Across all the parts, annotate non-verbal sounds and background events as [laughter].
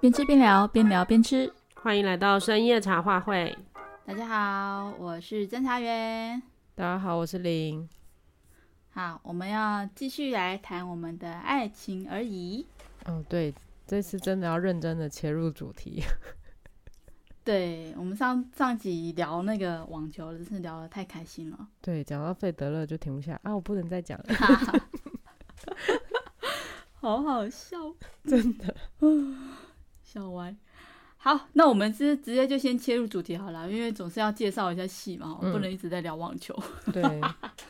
边吃边聊，边聊边吃。欢迎来到深夜茶话会。大家好，我是侦查员。大家好，我是林。好，我们要继续来谈我们的爱情而已。哦，对，这次真的要认真的切入主题。[laughs] 对，我们上上集聊那个网球，真是聊得太开心了。对，讲到费德勒就停不下啊！我不能再讲了，[laughs] 好好笑，真的，[laughs] 笑歪。好，那我们是直接就先切入主题好了，因为总是要介绍一下戏嘛，嗯、不能一直在聊网球。[laughs] 对，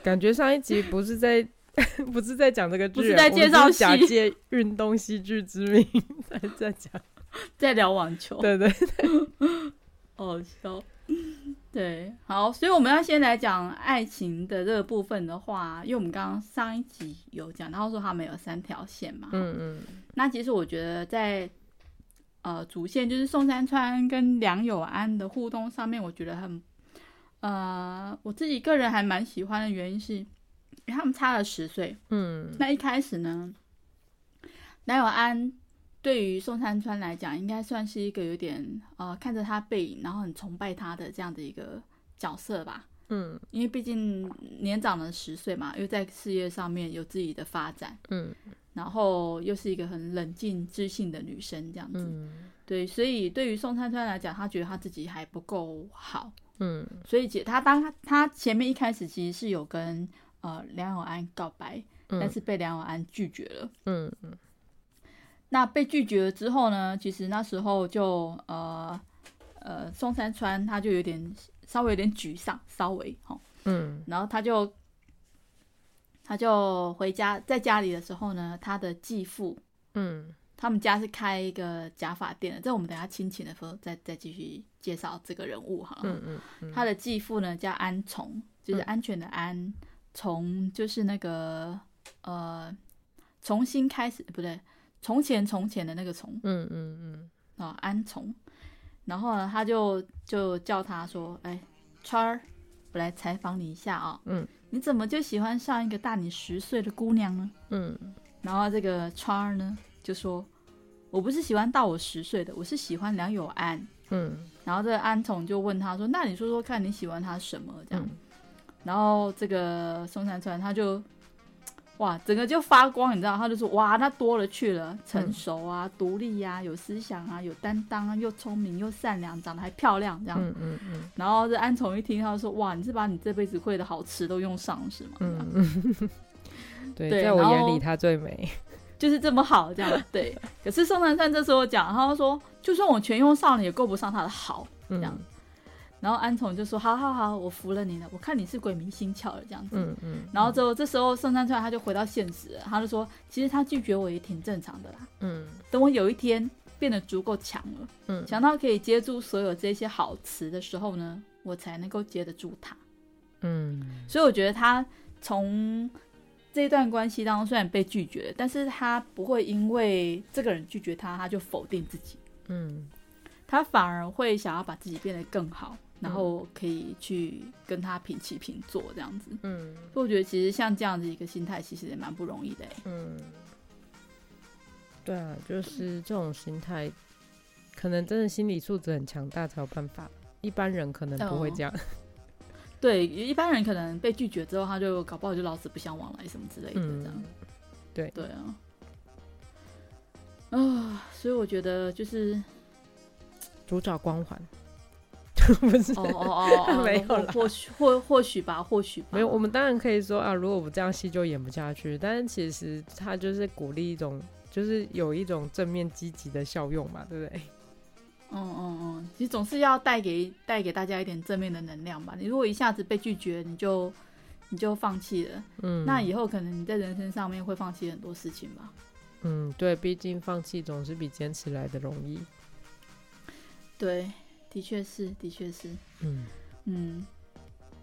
感觉上一集不是在 [laughs] 不是在讲这个剧，不是在介绍假借运动戏剧之名在在讲。[laughs] 在聊网球，对对对，好笑。对，好，所以我们要先来讲爱情的这个部分的话，因为我们刚刚上一集有讲到说他们有三条线嘛，嗯嗯。那其实我觉得在呃主线就是宋山川跟梁友安的互动上面，我觉得很呃我自己个人还蛮喜欢的原因是，因为他们差了十岁，嗯。那一开始呢，梁有安。对于宋山川来讲，应该算是一个有点呃看着他背影，然后很崇拜他的这样的一个角色吧。嗯，因为毕竟年长了十岁嘛，又在事业上面有自己的发展。嗯，然后又是一个很冷静知性的女生，这样子。嗯，对，所以对于宋山川来讲，他觉得他自己还不够好。嗯，所以姐他当他他前面一开始其实是有跟呃梁有安告白，嗯，但是被梁有安拒绝了。嗯嗯。那被拒绝了之后呢？其实那时候就呃呃，宋山川他就有点稍微有点沮丧，稍微哈，嗯，然后他就他就回家，在家里的时候呢，他的继父，嗯，他们家是开一个假发店的，这我们等下亲情的时候再再继续介绍这个人物哈，嗯。嗯，嗯，他的继父呢叫安从，就是安全的安，从、嗯、就是那个呃重新开始不对。从前从前的那个从，嗯嗯嗯，啊安从，然后呢，他就就叫他说，哎，川儿，我来采访你一下啊、哦，嗯，你怎么就喜欢上一个大你十岁的姑娘呢？嗯，然后这个川儿呢就说，我不是喜欢大我十岁的，我是喜欢梁有安，嗯，然后这个安童就问他说，那你说说看你喜欢他什么？这样，嗯、然后这个宋山川他就。哇，整个就发光，你知道？他就说，哇，那多了去了，成熟啊，嗯、独立呀、啊，有思想啊，有担当啊，又聪明又善良，长得还漂亮，这样。嗯嗯嗯。然后这安从一听，他就说，哇，你是把你这辈子会的好吃都用上了是吗？嗯嗯。[laughs] 对，在我眼里他最美，就是这么好这样。[laughs] 对。可是宋山川这时候讲，他说，就算我全用上了，也够不上他的好，这样。嗯然后安从就说：“好好好，我服了你了。我看你是鬼迷心窍了这样子。嗯”嗯嗯。然后之后这时候圣山川他就回到现实了，他就说：“其实他拒绝我也挺正常的啦。嗯，等我有一天变得足够强了，嗯，强到可以接住所有这些好词的时候呢，我才能够接得住他。嗯，所以我觉得他从这段关系当中虽然被拒绝，但是他不会因为这个人拒绝他，他就否定自己。嗯，他反而会想要把自己变得更好。”然后可以去跟他平起平坐这样子，嗯，所以我觉得其实像这样子一个心态，其实也蛮不容易的，嗯，对啊，就是这种心态，可能真的心理素质很强大才有办法，一般人可能不会这样。哦、对，一般人可能被拒绝之后，他就搞不好就老死不相往来什么之类的这样。嗯、对对啊，啊、哦，所以我觉得就是主角光环。[laughs] 不是哦哦哦，[laughs] 没有了，或许或或许吧，或许吧。没有，我们当然可以说啊，如果不这样，戏就演不下去。但是其实他就是鼓励一种，就是有一种正面积极的效用嘛，对不对？[laughs] 嗯嗯嗯，其实总是要带给带给大家一点正面的能量吧。你如果一下子被拒绝，你就你就放弃了，嗯，那以后可能你在人生上面会放弃很多事情吧。嗯，对，毕竟放弃总是比坚持来的容易。对。的确是，的确是，嗯。嗯，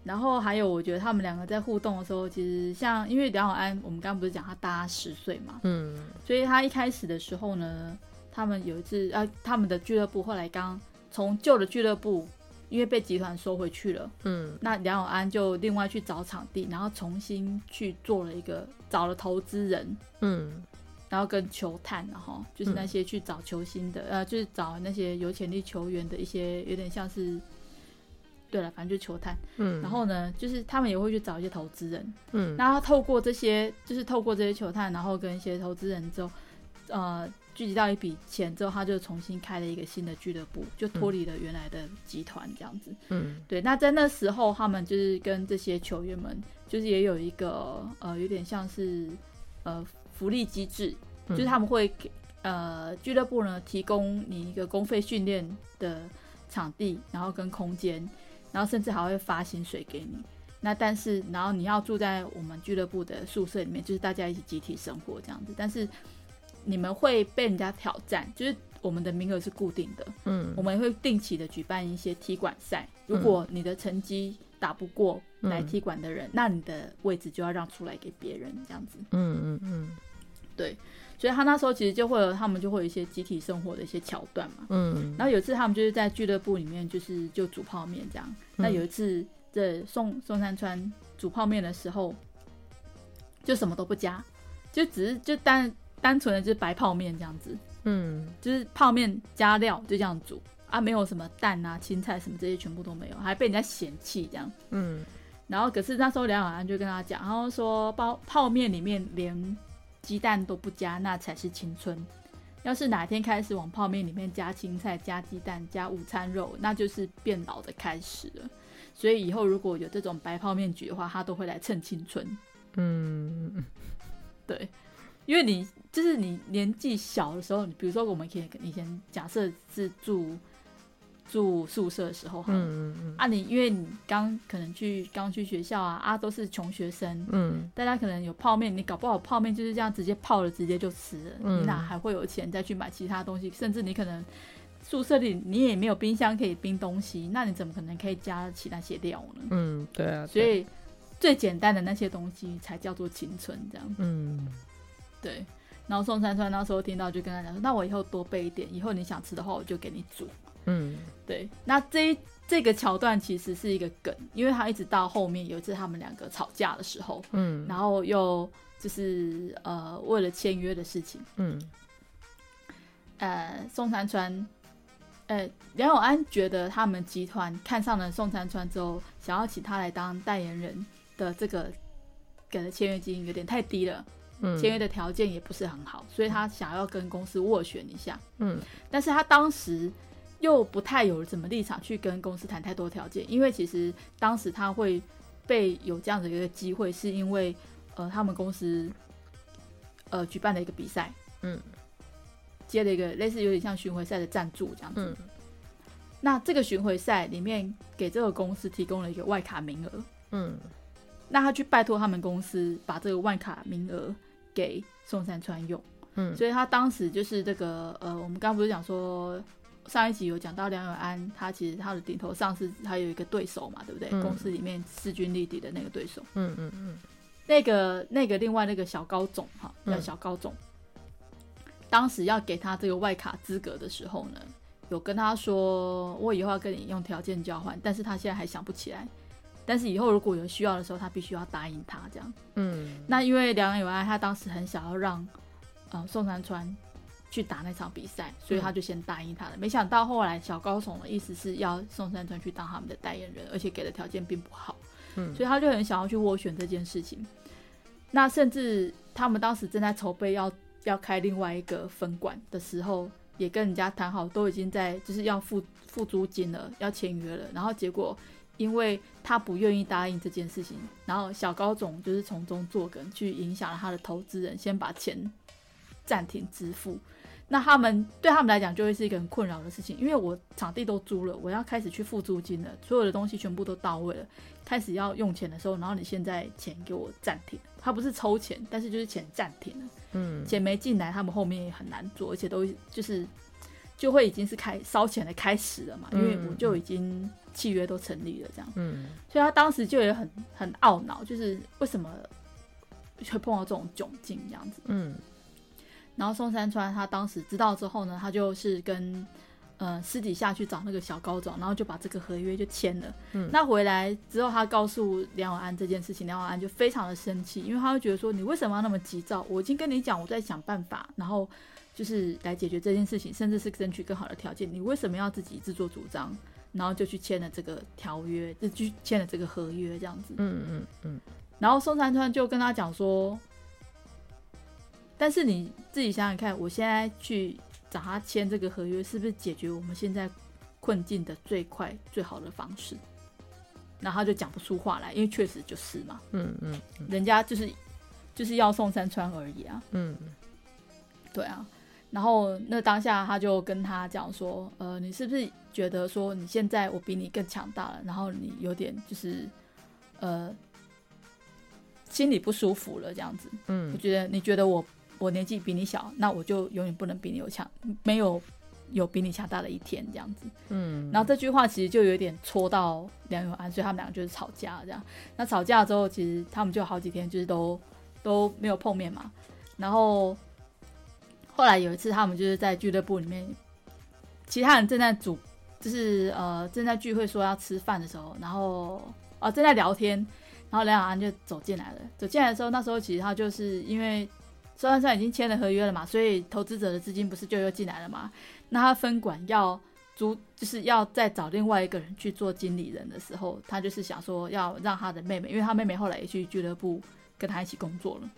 然后还有，我觉得他们两个在互动的时候，其实像因为梁永安，我们刚刚不是讲他大十岁嘛，嗯，所以他一开始的时候呢，他们有一次啊，他们的俱乐部后来刚从旧的俱乐部，因为被集团收回去了，嗯，那梁永安就另外去找场地，然后重新去做了一个找了投资人，嗯，然后跟球探，然后就是那些去找球星的，嗯、呃，就是找那些有潜力球员的一些，有点像是，对了，反正就是球探。嗯，然后呢，就是他们也会去找一些投资人。嗯，然后透过这些，就是透过这些球探，然后跟一些投资人之后，呃，聚集到一笔钱之后，他就重新开了一个新的俱乐部，就脱离了原来的集团这样子。嗯，对。那在那时候，他们就是跟这些球员们，就是也有一个，呃，有点像是，呃。福利机制就是他们会给呃俱乐部呢提供你一个公费训练的场地，然后跟空间，然后甚至还会发薪水给你。那但是然后你要住在我们俱乐部的宿舍里面，就是大家一起集体生活这样子。但是你们会被人家挑战，就是我们的名额是固定的，嗯，我们会定期的举办一些踢馆赛。如果你的成绩打不过来踢馆的人，嗯，那你的位置就要让出来给别人这样子。嗯嗯嗯。对，所以他那时候其实就会有，他们就会有一些集体生活的一些桥段嘛。嗯，然后有一次他们就是在俱乐部里面，就是就煮泡面这样。那有一次这宋宋山川煮泡面的时候，就什么都不加，就只是就单单纯的就是白泡面这样子。嗯，就是泡面加料就这样煮啊，没有什么蛋啊、青菜什么这些全部都没有，还被人家嫌弃这样。嗯，然后可是那时候梁小安就跟他讲，然后说泡泡面里面连。鸡蛋都不加，那才是青春。要是哪天开始往泡面里面加青菜、加鸡蛋、加午餐肉，那就是变老的开始了。所以以后如果有这种白泡面局的话，他都会来蹭青春。嗯，对，因为你就是你年纪小的时候，比如说我们可以以前假设是住。住宿舍的时候，嗯嗯嗯，啊，你因为你刚可能去刚去学校啊，啊，都是穷学生，嗯，大家可能有泡面，你搞不好泡面就是这样直接泡了，直接就吃了，嗯，你哪还会有钱再去买其他东西？甚至你可能宿舍里你也没有冰箱可以冰东西，那你怎么可能可以加起那些料呢？嗯，对啊，对，所以最简单的那些东西才叫做青春，这样，嗯，对。然后宋山川那时候听到就跟他讲说：“那我以后多备一点，以后你想吃的话，我就给你煮。”嗯，对，那这这个桥段其实是一个梗，因为他一直到后面有一次他们两个吵架的时候，嗯，然后又就是呃为了签约的事情，嗯，呃宋山川，呃梁永安觉得他们集团看上了宋山川之后，想要请他来当代言人的这个给的签约金有点太低了，嗯，签约的条件也不是很好，所以他想要跟公司斡旋一下，嗯，但是他当时。又不太有什么立场去跟公司谈太多条件，因为其实当时他会被有这样的一个机会，是因为呃他们公司呃举办了一个比赛，嗯，接了一个类似有点像巡回赛的赞助这样子。嗯，那这个巡回赛里面给这个公司提供了一个外卡名额，嗯，那他去拜托他们公司把这个外卡名额给宋山川用，嗯，所以他当时就是这个呃，我们刚刚不是讲说。上一集有讲到梁永安，他其实他的顶头上司他有一个对手嘛，对不对？嗯、公司里面势均力敌的那个对手。嗯嗯嗯。那个那个另外那个小高总哈，叫小高总，嗯、当时要给他这个外卡资格的时候呢，有跟他说，我以后要跟你用条件交换，但是他现在还想不起来。但是以后如果有需要的时候，他必须要答应他这样。嗯。那因为梁永安他当时很想要让，呃，宋山川。去打那场比赛，所以他就先答应他了。嗯、没想到后来小高总的意思是要宋山川去当他们的代言人，而且给的条件并不好，嗯，所以他就很想要去斡旋这件事情。那甚至他们当时正在筹备要要开另外一个分馆的时候，也跟人家谈好，都已经在就是要付付租金了，要签约了。然后结果因为他不愿意答应这件事情，然后小高总就是从中作梗，去影响了他的投资人，先把钱暂停支付。那他们对他们来讲就会是一个很困扰的事情，因为我场地都租了，我要开始去付租金了，所有的东西全部都到位了，开始要用钱的时候，然后你现在钱给我暂停，他不是抽钱，但是就是钱暂停了，嗯，钱没进来，他们后面也很难做，而且都就是就会已经是开烧钱的开始了嘛，因为我就已经契约都成立了这样，嗯，所以他当时就也很很懊恼，就是为什么会碰到这种窘境这样子，嗯。然后宋山川他当时知道之后呢，他就是跟呃私底下去找那个小高总，然后就把这个合约就签了。嗯，那回来之后，他告诉梁永安这件事情，梁永安就非常的生气，因为他会觉得说，你为什么要那么急躁？我已经跟你讲，我在想办法，然后就是来解决这件事情，甚至是争取更好的条件，你为什么要自己自作主张？然后就去签了这个条约，就去签了这个合约，这样子。嗯嗯嗯。然后宋山川就跟他讲说，但是你自己想想看，我现在去找他签这个合约，是不是解决我们现在困境的最快最好的方式？然后他就讲不出话来，因为确实就是嘛。嗯嗯。人家就是就是要送山川而已啊。嗯。对啊。然后那当下他就跟他讲说，呃，你是不是觉得说你现在我比你更强大了？然后你有点就是，呃，心里不舒服了这样子。嗯，我觉得你觉得我我年纪比你小，那我就永远不能比你有强，没有有比你强大的一天这样子。嗯，然后这句话其实就有点戳到梁永安，所以他们两个就是吵架这样。那吵架之后，其实他们就好几天就是都都没有碰面嘛。然后。后来有一次，他们就是在俱乐部里面，其他人正在组，就是呃正在聚会说要吃饭的时候，然后啊、呃、正在聊天，然后梁永安就走进来了。走进来的时候，那时候其实他就是因为宋珊珊已经签了合约了嘛，所以投资者的资金不是就又进来了嘛？那他分管要租，就是要再找另外一个人去做经理人的时候，他就是想说要让他的妹妹，因为他妹妹后来也去俱乐部跟他一起工作了，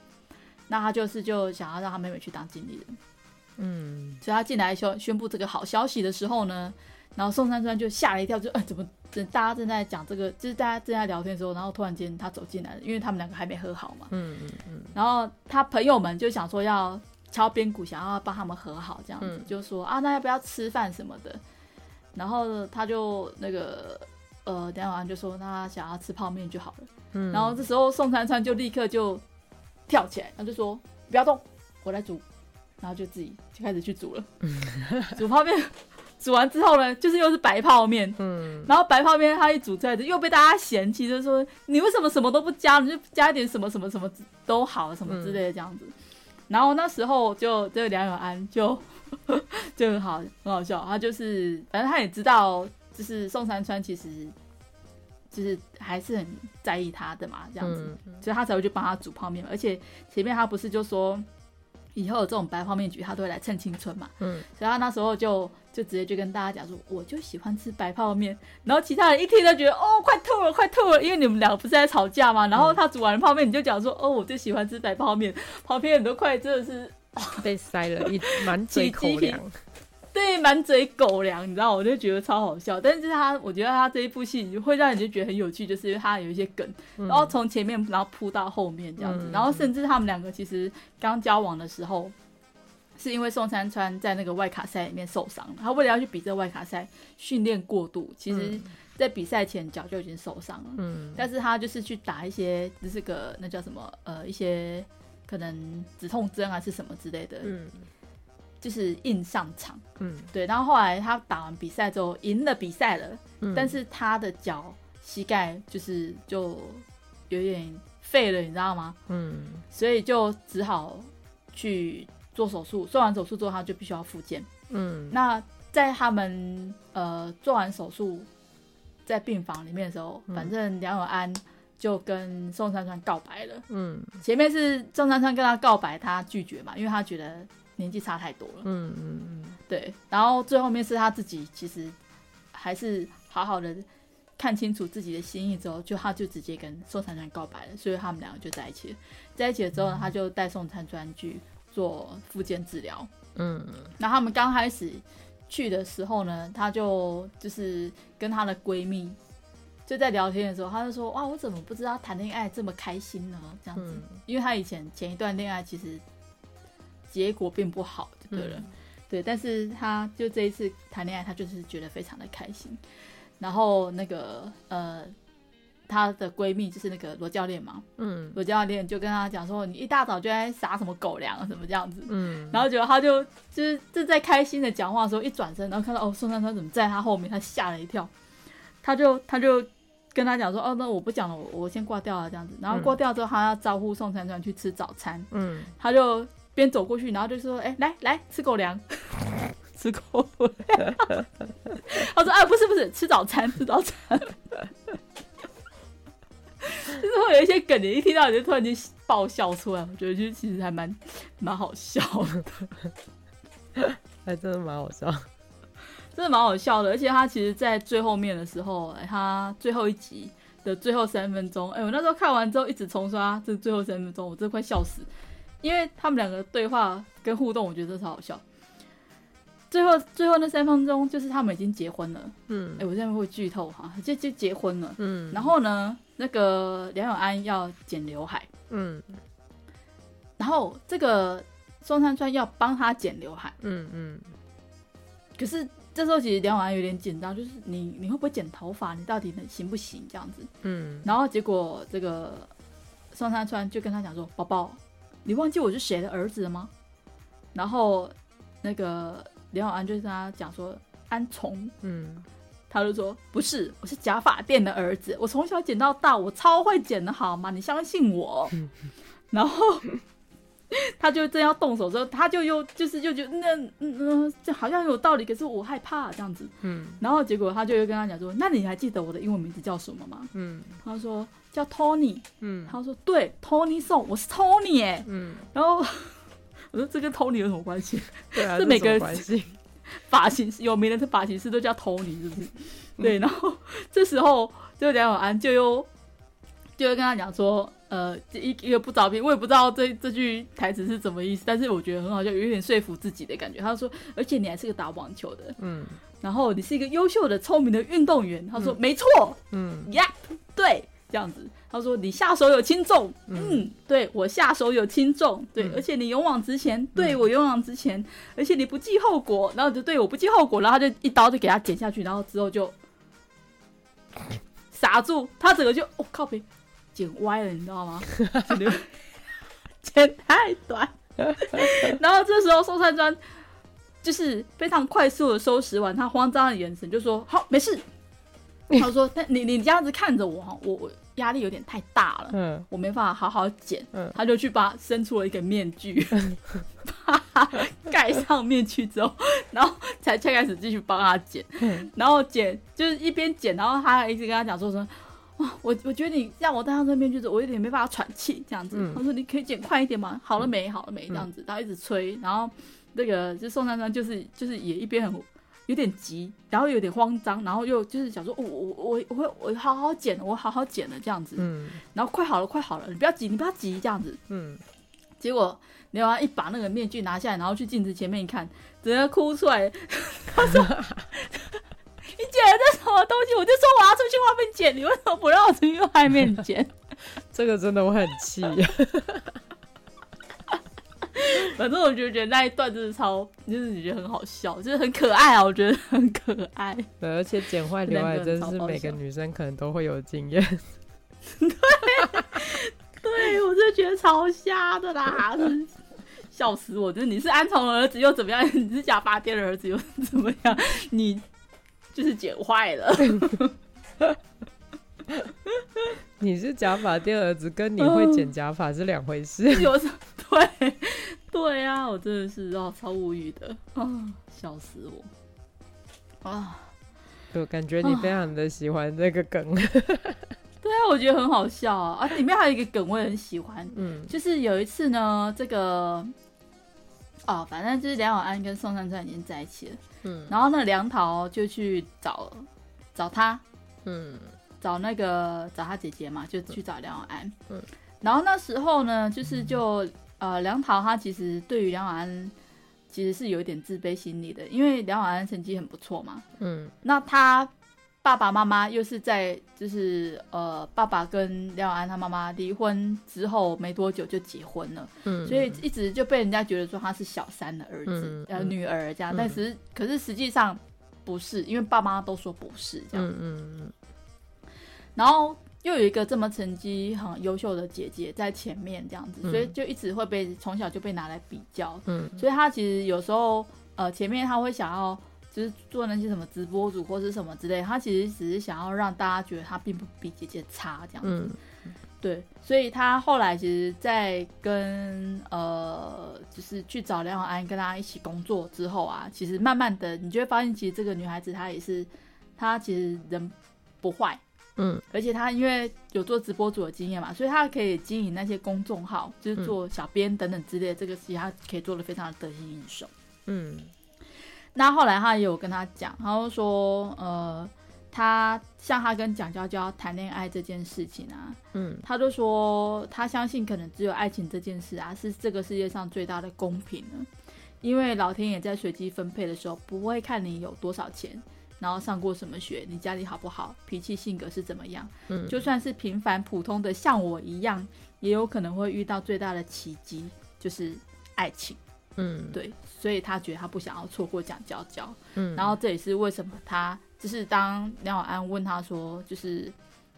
那他就是就想要让他妹妹去当经理人。嗯，所以他进来宣宣布这个好消息的时候呢，然后宋三川就吓了一跳，就哎怎么正大家正在讲这个，就是大家正在聊天的时候，然后突然间他走进来了，因为他们两个还没和好嘛。嗯嗯嗯。然后他朋友们就想说要敲边鼓，想要帮他们和好，这样子、嗯、就说啊，那要不要吃饭什么的？然后他就那个呃，等下晚上就说那他想要吃泡面就好了。嗯。然后这时候宋三川就立刻就跳起来，他就说不要动，我来煮。然后就自己就开始去煮了，[laughs] 煮泡面，煮完之后呢，就是又是白泡面，嗯，然后白泡面它一煮出来，又被大家嫌弃，就是说你为什么什么都不加，你就加一点什么什么什么都好，什么之类的这样子。然后那时候就这个梁永安就 [laughs] 就很好很好笑，他就是反正他也知道，就是宋山川其实就是还是很在意他的嘛，这样子，所以他才会去帮他煮泡面，而且前面他不是就说。以后有这种白泡面局，他都会来蹭青春嘛。嗯，所以他那时候就就直接就跟大家讲说，我就喜欢吃白泡面。然后其他人一听都觉得，哦，快吐了，快吐了，因为你们两个不是在吵架吗？然后他煮完了泡面，你就讲说，哦，我就喜欢吃白泡面。旁边很多快真的是 [laughs] 被塞了一 [laughs] 满嘴口粮。[laughs] 对，满嘴狗粮，你知道，我就觉得超好笑。但是他，我觉得他这一部戏会让人就觉得很有趣，就是因为他有一些梗，嗯、然后从前面然后铺到后面这样子，嗯、然后甚至他们两个其实刚交往的时候，是因为宋山川在那个外卡赛里面受伤了，他为了要去比这个外卡赛，训练过度，其实在比赛前脚就已经受伤了。嗯，但是他就是去打一些，就是个那叫什么呃一些可能止痛针啊是什么之类的。嗯。就是硬上场，嗯，对，然后后来他打完比赛之后赢了比赛了，嗯，但是他的脚膝盖就是就有点废了，你知道吗？嗯，所以就只好去做手术，做完手术之后他就必须要复健，嗯，那在他们呃做完手术在病房里面的时候，嗯，反正梁永安就跟宋珊珊告白了，嗯，前面是宋珊珊跟他告白，他拒绝嘛，因为他觉得。年纪差太多了，嗯嗯嗯，对，然后最后面是他自己，其实还是好好的看清楚自己的心意之后，就他就直接跟宋珊川告白了，所以他们两个就在一起了。在一起了之后，呢、他就带宋珊川去做复健治疗，嗯，然后他们刚开始去的时候呢，她就就是跟她的闺蜜就在聊天的时候，她就说哇，我怎么不知道谈恋爱这么开心呢？这样子，嗯、因为她以前前一段恋爱其实。结果并不好，对了，嗯、对，但是她就这一次谈恋爱，她就是觉得非常的开心。然后那个呃，她的闺蜜就是那个罗教练嘛，嗯，罗教练就跟她讲说，你一大早就在撒什么狗粮啊，什么这样子，嗯，然后结果她就就是正在开心的讲话的时候，一转身，然后看到哦，宋珊珊怎么在她后面，她吓了一跳，她就她就跟她讲说，哦，那我不讲了，我我先挂掉了这样子。然后挂掉之后，她要招呼宋珊珊去吃早餐，嗯，她就。边走过去，然后就说：“哎、欸，来来吃狗粮，[laughs] 吃过不了。[laughs] 他说：“哎，不是不是，吃早餐，吃早餐。” [laughs] 就是会有一些梗，你一听到你就突然间爆笑出来，我觉得就其实还蛮蛮好笑的，[laughs] 还真的蛮好笑，真的蛮好笑的。而且他其实，在最后面的时候，他最后一集的最后三分钟，哎，我那时候看完之后一直重刷这最后三分钟，我真的快笑死，因为他们两个对话跟互动，我觉得超好笑。最后最后那三分钟，就是他们已经结婚了，嗯，哎，我现在会剧透哈，就就结婚了，嗯，然后呢？那个梁永安要剪刘海，嗯，然后这个宋山川要帮他剪刘海，嗯嗯。可是这时候其实梁永安有点紧张，就是你你会不会剪头发？你到底能行不行？这样子，嗯。然后结果这个宋山川就跟他讲说：“宝宝，你忘记我是谁的儿子了吗？”然后那个梁永安就跟他讲说：“安从，嗯。”他就说：“不是，我是假发店的儿子。我从小剪到大，我超会剪的，好吗？你相信我。[laughs] ”然后 [laughs] 他就正要动手之后，他就又就是就觉得那嗯嗯，这好像有道理，可是我害怕这样子。嗯。然后结果他就又跟他讲说：“那你还记得我的英文名字叫什么吗？”嗯。他说：“叫 Tony。”嗯。他说：“对，Tony Song，我是 Tony 哎。”嗯。然后我说：“这跟 Tony 有什么关系？” [laughs] 对啊，这每个人关系。[laughs] 发型师有名的发型师都叫 Tony，是不是？对，然后 [laughs] 这时候就梁永安就又就又跟他讲说，呃，一一个不着边，我也不知道这这句台词是什么意思，但是我觉得很好笑，有点说服自己的感觉。他说，而且你还是个打网球的，嗯，然后你是一个优秀的、聪明的运动员。他说，没错，嗯呀，yeah, 对，这样子。他说：“你下手有轻重，嗯，嗯，对，我下手有轻重，对，嗯、而且你勇往直前，对，我勇往直前，而且你不计后果，然后就对我不计后果，然后他就一刀就给他剪下去，然后之后就 [laughs] 傻住，他整个就哦靠北，剪歪了，你知道吗？剪太短，[laughs] 然后这时候宋山川就是非常快速的收拾完，他慌张的眼神就说：好，没事。他说：但你你这样子看着我哈，我我。”压力有点太大了，嗯，我没办法好好剪，嗯，他就去把伸出了一个面具，[laughs] 把它盖上面具之后，然后才才开始继续帮他剪，嗯，[laughs] 然后剪就是一边剪，然后他还一直跟他讲说说，哇，我我觉得你让我戴上这面具之后，我有点没办法喘气，这样子，嗯，他说你可以剪快一点吗？好了没？好了没？这样子，然后一直催，然后那个就宋珊珊就是就是也一边很。有点急，然后有点慌张，然后又就是想说，我我我我会我好好剪，我好好剪了这样子，嗯，然后快好了，快好了，你不要急，你不要急这样子，嗯，结果刘安一把那个面具拿下来，然后去镜子前面一看，直接哭出来，他说：“你剪了这什么东西？我就说我要出去外面剪，你为什么不让我出去外面剪？” [laughs] 这个真的我很气。[laughs] [laughs] [laughs] 反正我就觉得那一段真的超，就是你觉得很好笑，就是很可爱啊，我觉得很可爱。对，而且剪坏刘海真是每个女生可能都会有经验。[laughs] 对，对我就觉得超瞎的啦，笑死我！就是你是安从的儿子又怎么样？[laughs] 你是假发店的儿子又怎么样？你就是剪坏了。你是假发店儿子，跟你会剪假发是两回事。有什对？我真的是哦，超无语的啊，笑死我啊！就感觉你非常的喜欢这个梗。[laughs] 对啊，我觉得很好笑啊！啊，里面还有一个梗我也很喜欢，嗯，就是有一次呢，这个哦，反正就是梁永安跟宋珊珊已经在一起了，嗯，然后那个梁桃就去找找他，嗯，找那个找他姐姐嘛，就去找梁永安，嗯，然后那时候呢，就是就。呃，梁桃他其实对于梁婉安其实是有一点自卑心理的，因为梁婉安成绩很不错嘛。嗯，那他爸爸妈妈又是在就是呃，爸爸跟梁婉安他妈妈离婚之后没多久就结婚了。嗯，所以一直就被人家觉得说他是小三的儿子，嗯、呃，女儿这样。嗯、但是可是实际上不是，因为爸妈都说不是这样。嗯嗯嗯。然后。又有一个这么成绩很优秀的姐姐在前面这样子，嗯、所以就一直会被从小就被拿来比较。嗯，所以她其实有时候呃前面她会想要就是做那些什么直播主或是什么之类，她其实只是想要让大家觉得她并不比姐姐差这样子。嗯、对，所以她后来其实，在跟呃，就是去找梁永安跟他一起工作之后啊，其实慢慢的，你就会发现，其实这个女孩子她也是，她其实人不坏，嗯，而且他因为有做直播主的经验嘛，所以他可以经营那些公众号，就是做小编等等之类的，这个其实他可以做的非常的得心应手，嗯。那后来他也有跟他讲，他就说，呃。他像他跟蒋娇娇谈恋爱这件事情啊，嗯，他就说他相信可能只有爱情这件事啊是这个世界上最大的公平了，因为老天爷在随机分配的时候不会看你有多少钱，然后上过什么学，你家里好不好，脾气性格是怎么样，嗯，就算是平凡普通的像我一样，也有可能会遇到最大的奇迹，就是爱情，嗯，对，所以他觉得他不想要错过蒋娇娇，嗯，然后这也是为什么他。就是当梁永安问他说，就是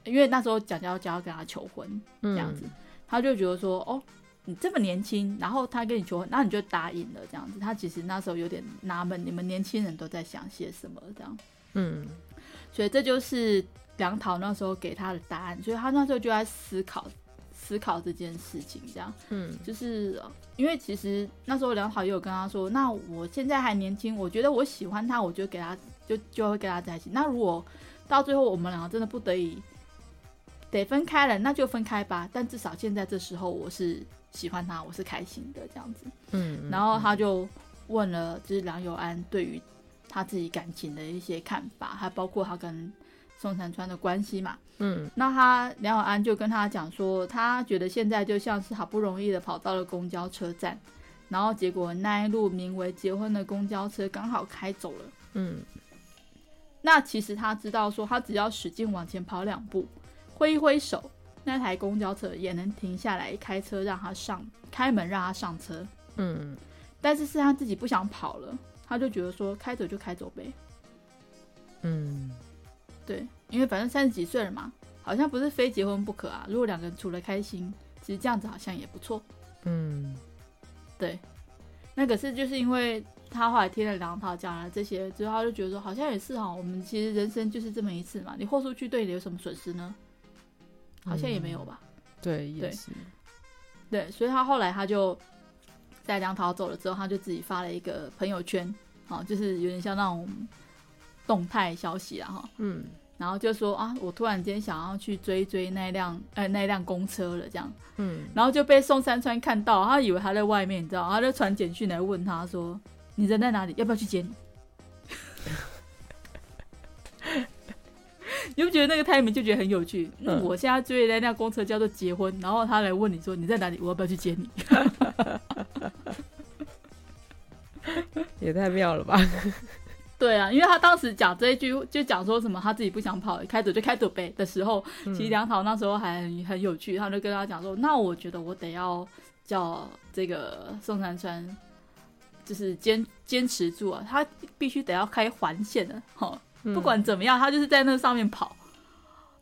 因为那时候蒋娇娇要跟他求婚这样子，嗯、他就觉得说，哦，你这么年轻，然后他跟你求婚，那你就答应了这样子。他其实那时候有点纳闷，你们年轻人都在想些什么这样。嗯，所以这就是梁桃那时候给他的答案，所以他那时候就在思考思考这件事情这样。嗯，就是因为其实那时候梁桃也有跟他说，那我现在还年轻，我觉得我喜欢他，我就给他。就就会跟他在一起。那如果到最后我们两个真的不得已得分开了，那就分开吧。但至少现在这时候我是喜欢他，我是开心的这样子。嗯，嗯，然后他就问了，就是梁友安对于他自己感情的一些看法，还包括他跟宋山川的关系嘛。嗯，那他梁永安就跟他讲说，他觉得现在就像是好不容易的跑到了公交车站，然后结果那一路名为结婚的公交车刚好开走了。嗯。那其实他知道，说他只要使劲往前跑两步，挥一挥手，那台公交车也能停下来，开车让他上，开门让他上车。嗯，但是是他自己不想跑了，他就觉得说开走就开走呗。嗯，对，因为反正三十几岁了嘛，好像不是非结婚不可啊。如果两个人处的开心，其实这样子好像也不错。嗯，对，那可是就是因为。他后来听了梁桃讲了这些之后，他就觉得说，好像也是哈，我们其实人生就是这么一次嘛，你豁出去对你有什么损失呢？好像也没有吧。嗯、对，也是。对，所以他后来他就在梁桃走了之后，他就自己发了一个朋友圈，好，就是有点像那种动态消息啊，哈。嗯。然后就说啊，我突然间想要去追追那辆呃那辆公车了，这样。嗯。然后就被宋山川看到，他以为他在外面，你知道，他就传简讯来问他说。你人在哪里？要不要去接你？[laughs] 你不觉得那个 timing 就觉得很有趣？那、嗯、我现在追的那辆公车叫做结婚，然后他来问你说你在哪里？我要不要去接你？[laughs] [laughs] 也太妙了吧！[laughs] 对啊，因为他当时讲这一句，就讲说什么他自己不想跑，开走就开走呗的时候，其实梁朝那时候还很，很有趣，他就跟他讲说：“那我觉得我得要叫这个宋山川。”就是坚坚持住啊，他必须得要开环线的，哈，不管怎么样，他就是在那上面跑。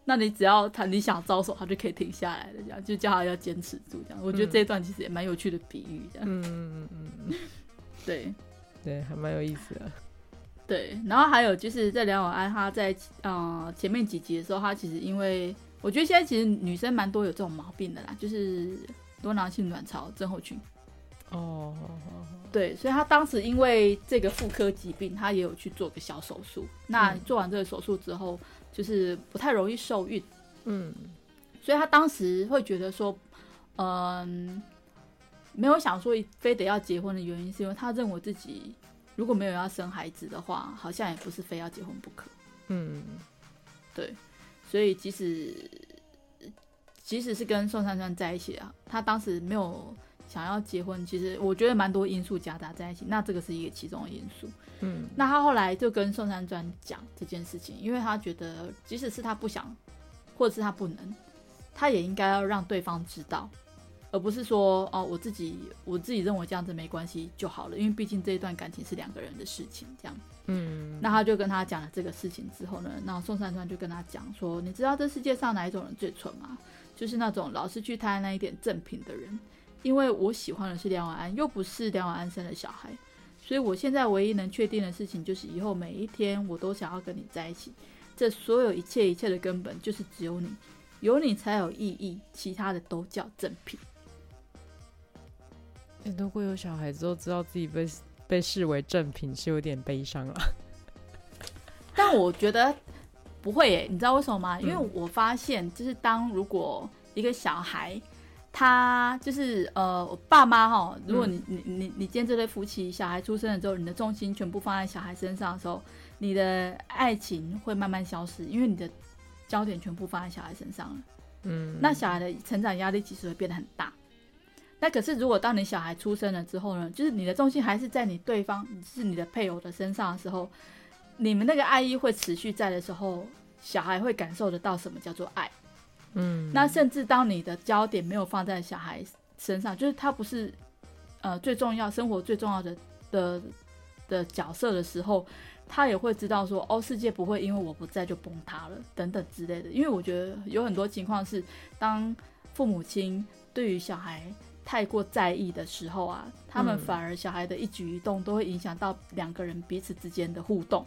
那你只要他你想招手，他就可以停下来的，这样就叫他要坚持住，这样。我觉得这一段其实也蛮有趣的比喻，这样。嗯嗯嗯嗯，[laughs] 对对，还蛮有意思的。对，然后还有就是在梁永安他在呃前面几集的时候，他其实因为我觉得现在其实女生蛮多有这种毛病的啦，就是多囊性卵巢症候群。哦，对，所以他当时因为这个妇科疾病，他也有去做个小手术。那做完这个手术之后，就是不太容易受孕。嗯，所以他当时会觉得说，嗯，没有想说非得要结婚的原因，是因为他认为自己如果没有要生孩子的话，好像也不是非要结婚不可。嗯，对，所以即使即使是跟宋珊珊在一起啊，他当时没有。想要结婚，其实我觉得蛮多因素夹杂在一起，那这个是一个其中的因素。嗯，那他后来就跟宋珊珊讲这件事情，因为他觉得即使是他不想，或者是他不能，他也应该要让对方知道，而不是说哦，我自己我自己认为这样子没关系就好了，因为毕竟这一段感情是两个人的事情，这样。嗯，那他就跟他讲了这个事情之后呢，那宋三川就跟他讲说，你知道这世界上哪一种人最蠢吗？就是那种老是去贪那一点赠品的人。因为我喜欢的是梁婉安，又不是梁婉安生的小孩，所以我现在唯一能确定的事情就是，以后每一天我都想要跟你在一起。这所有一切一切的根本就是只有你，有你才有意义，其他的都叫赠品。欸，如果有小孩子都知道自己被被视为正品，是有点悲伤了。[laughs] 但我觉得不会耶，你知道为什么吗？因为我发现，就是当如果一个小孩，他就是呃，我爸妈哈，如果你你你你见这对夫妻，小孩出生了之后，你的重心全部放在小孩身上的时候，你的爱情会慢慢消失，因为你的焦点全部放在小孩身上了。嗯，那小孩的成长压力其实会变得很大。那可是，如果当你小孩出生了之后呢，就是你的重心还是在你对方，是你的配偶的身上的时候，你们那个爱意会持续在的时候，小孩会感受得到什么叫做爱。嗯，那甚至当你的焦点没有放在小孩身上，就是他不是呃最重要、生活最重要的的的角色的时候，他也会知道说，哦，世界不会因为我不在就崩塌了，等等之类的。因为我觉得有很多情况是，当父母亲对于小孩太过在意的时候啊，他们反而小孩的一举一动都会影响到两个人彼此之间的互动，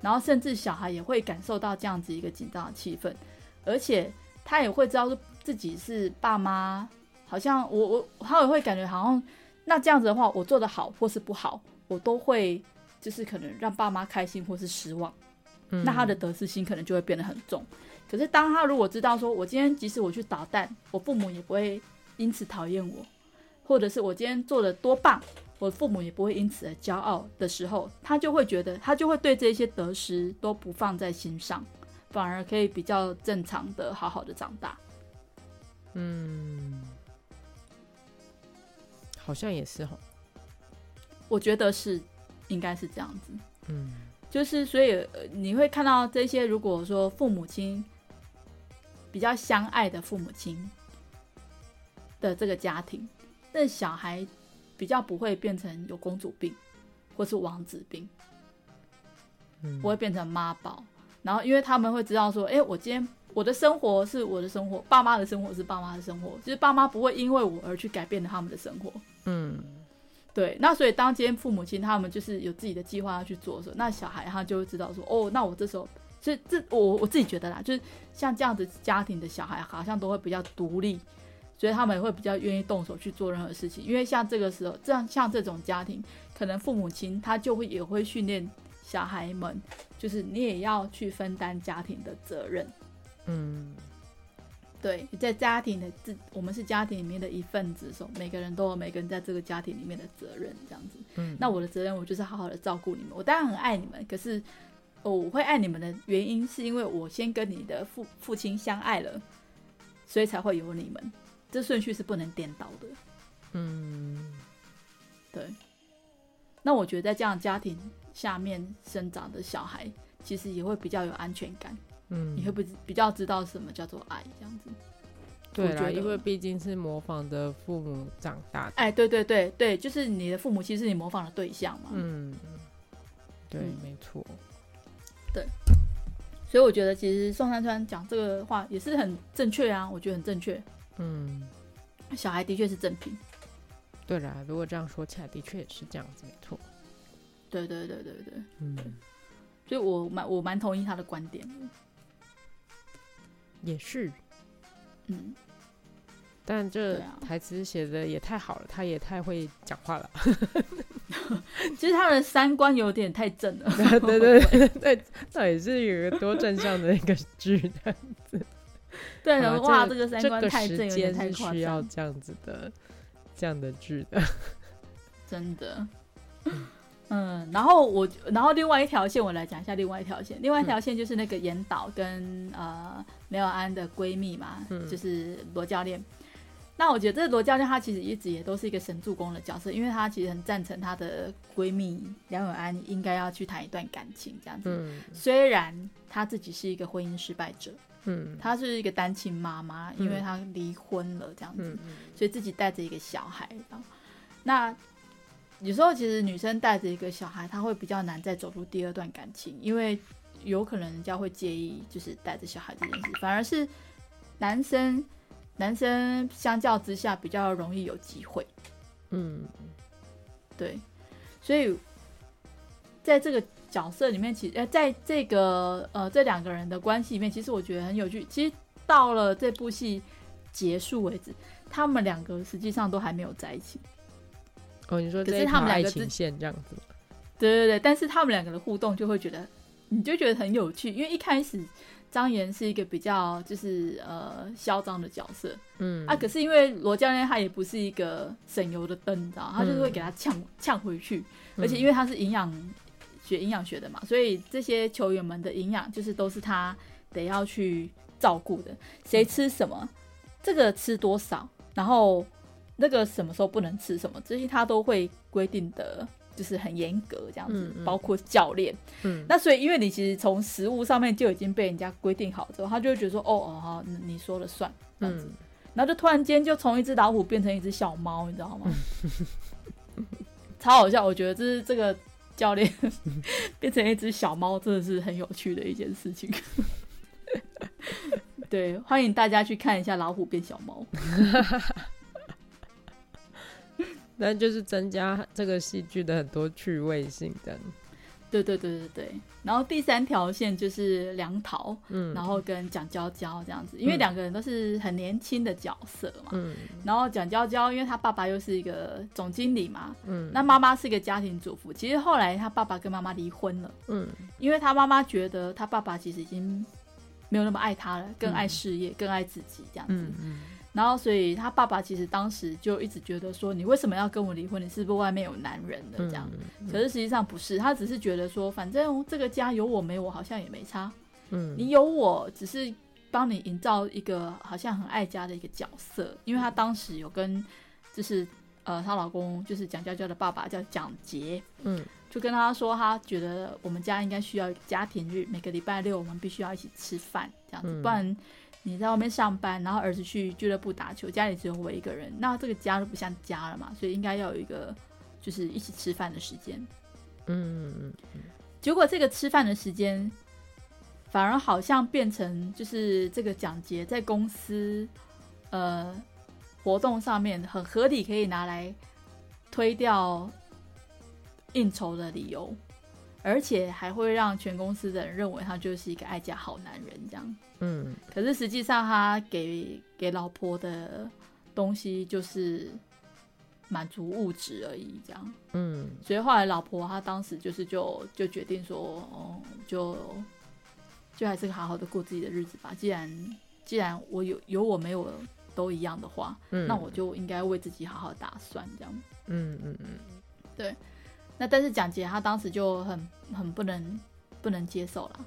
然后甚至小孩也会感受到这样子一个紧张的气氛，而且他也会知道说自己是爸妈，好像我我他也会感觉好像那这样子的话，我做的好或是不好，我都会就是可能让爸妈开心或是失望，那他的得失心可能就会变得很重。可是当他如果知道说我今天即使我去捣蛋，我父母也不会因此讨厌我。或者是我今天做的多棒，我父母也不会因此而骄傲的时候，他就会觉得，他就会对这些得失都不放在心上，反而可以比较正常的好好的长大。嗯，好像也是哈，我觉得是，应该是这样子。嗯，就是所以你会看到这些，如果说父母亲比较相爱的父母亲的这个家庭。那小孩比较不会变成有公主病，或是王子病，嗯，不会变成妈宝。然后，因为他们会知道说，哎，我今天我的生活是我的生活，爸妈的生活是爸妈的生活，就是爸妈不会因为我而去改变了他们的生活。嗯，对。那所以，当今天父母亲他们就是有自己的计划要去做的时候，那小孩他就会知道说，哦，那我这时候，所以这我我自己觉得啦，就是像这样子家庭的小孩，好像都会比较独立。所以他们也会比较愿意动手去做任何事情，因为像这个时候，这样像这种家庭，可能父母亲他就会也会训练小孩们，就是你也要去分担家庭的责任。嗯，对，在家庭的自，我们是家庭里面的一份子的时候，每个人都有每个人在这个家庭里面的责任，这样子。嗯，那我的责任，我就是好好的照顾你们。我当然很爱你们，可是，哦，我会爱你们的原因，是因为我先跟你的父父亲相爱了，所以才会有你们。这顺序是不能颠倒的，嗯，对。那我觉得在这样家庭下面生长的小孩，其实也会比较有安全感，嗯，你会不比较知道什么叫做爱，这样子。对啦，因为毕竟是模仿的父母长大的，哎，对对对对，就是你的父母，其实是你模仿的对象嘛，嗯，对，嗯、没错，对。所以我觉得，其实宋山川讲这个话也是很正确啊，我觉得很正确。嗯，小孩的确是正品。对啦，如果这样说起来，的确也是这样子，没错。对对对对对，嗯，所以我蛮我蛮同意他的观点的。也是，嗯，但这台词写的也太好了，他也太会讲话了。[laughs] 其实他的三观有点太正了。对对对对，那也是有多正向的一个剧这样子。[laughs] [laughs] 对，哇，这个三观太正，有点太夸张。需要这样子的，这样的剧的，[laughs] 真的。嗯，然后我，然后另外一条线，我来讲一下另外一条线。另外一条线就是那个严导跟呃梅尔安的闺蜜嘛，嗯、就是罗教练。那我觉得这罗教练她其实一直也都是一个神助攻的角色，因为她其实很赞成她的闺蜜梁永安应该要去谈一段感情这样子。嗯、虽然她自己是一个婚姻失败者。嗯，她是一个单亲妈妈，因为她离婚了这样子，嗯、所以自己带着一个小孩。那有时候其实女生带着一个小孩，她会比较难再走入第二段感情，因为有可能人家会介意，就是带着小孩这件事。反而是男生，男生相较之下比较容易有机会。嗯，对，所以在这个。角色里面，其实呃，在这个呃这两个人的关系里面，其实我觉得很有趣。其实到了这部戏结束为止，他们两个实际上都还没有在一起。哦，你说可是他们两个情线这样子？对对对，但是他们两个的互动就会觉得，你就觉得很有趣，因为一开始张岩是一个比较就是呃嚣张的角色，嗯啊，可是因为罗教练他也不是一个省油的灯，你知道，他就是会给他呛呛、嗯、回去，而且因为他是营养学营养学的嘛，所以这些球员们的营养就是都是他得要去照顾的，谁吃什么，这个吃多少，然后那个什么时候不能吃什么，这些他都会规定的。就是很严格这样子，嗯嗯、包括教练。嗯，那所以因为你其实从食物上面就已经被人家规定好之后，他就会觉得说，哦哦好，你说了算这样子。嗯、然后就突然间就从一只老虎变成一只小猫，你知道吗？[laughs] 超好笑，我觉得这是这个教练变成一只小猫，真的是很有趣的一件事情。[laughs] 对，欢迎大家去看一下老虎变小猫。[laughs] 那就是增加这个戏剧的很多趣味性，这样。对对对对对。然后第三条线就是梁桃，嗯，然后跟蒋娇娇这样子，因为两个人都是很年轻的角色嘛，嗯。然后蒋娇娇，因为他爸爸又是一个总经理嘛，嗯。那妈妈是一个家庭主妇。其实后来他爸爸跟妈妈离婚了，嗯，因为他妈妈觉得他爸爸其实已经没有那么爱他了，更爱事业，嗯、更爱自己这样子。嗯嗯然后，所以他爸爸其实当时就一直觉得说：“你为什么要跟我离婚？你是不是外面有男人的这样？”可是实际上不是，他只是觉得说，反正这个家有我没我好像也没差。嗯，你有我只是帮你营造一个好像很爱家的一个角色，因为他当时有跟就是呃她老公就是蒋娇娇的爸爸叫蒋杰，嗯，就跟他说他觉得我们家应该需要家庭日，每个礼拜六我们必须要一起吃饭这样子，嗯、不然。你在外面上班，然后儿子去俱乐部打球，家里只有我一个人，那这个家就不像家了嘛，所以应该要有一个就是一起吃饭的时间。嗯嗯嗯。结果这个吃饭的时间反而好像变成就是这个蒋杰在公司呃活动上面很合理可以拿来推掉应酬的理由。而且还会让全公司的人认为他就是一个爱家好男人，这样。嗯。可是实际上，他给给老婆的东西就是满足物质而已，这样。嗯。所以后来老婆她当时就是就就决定说，哦，就就还是好好的过自己的日子吧。既然既然我有有我没有都一样的话，嗯，那我就应该为自己好好打算，这样。嗯嗯嗯。对。那但是蒋杰他当时就很很不能不能接受了，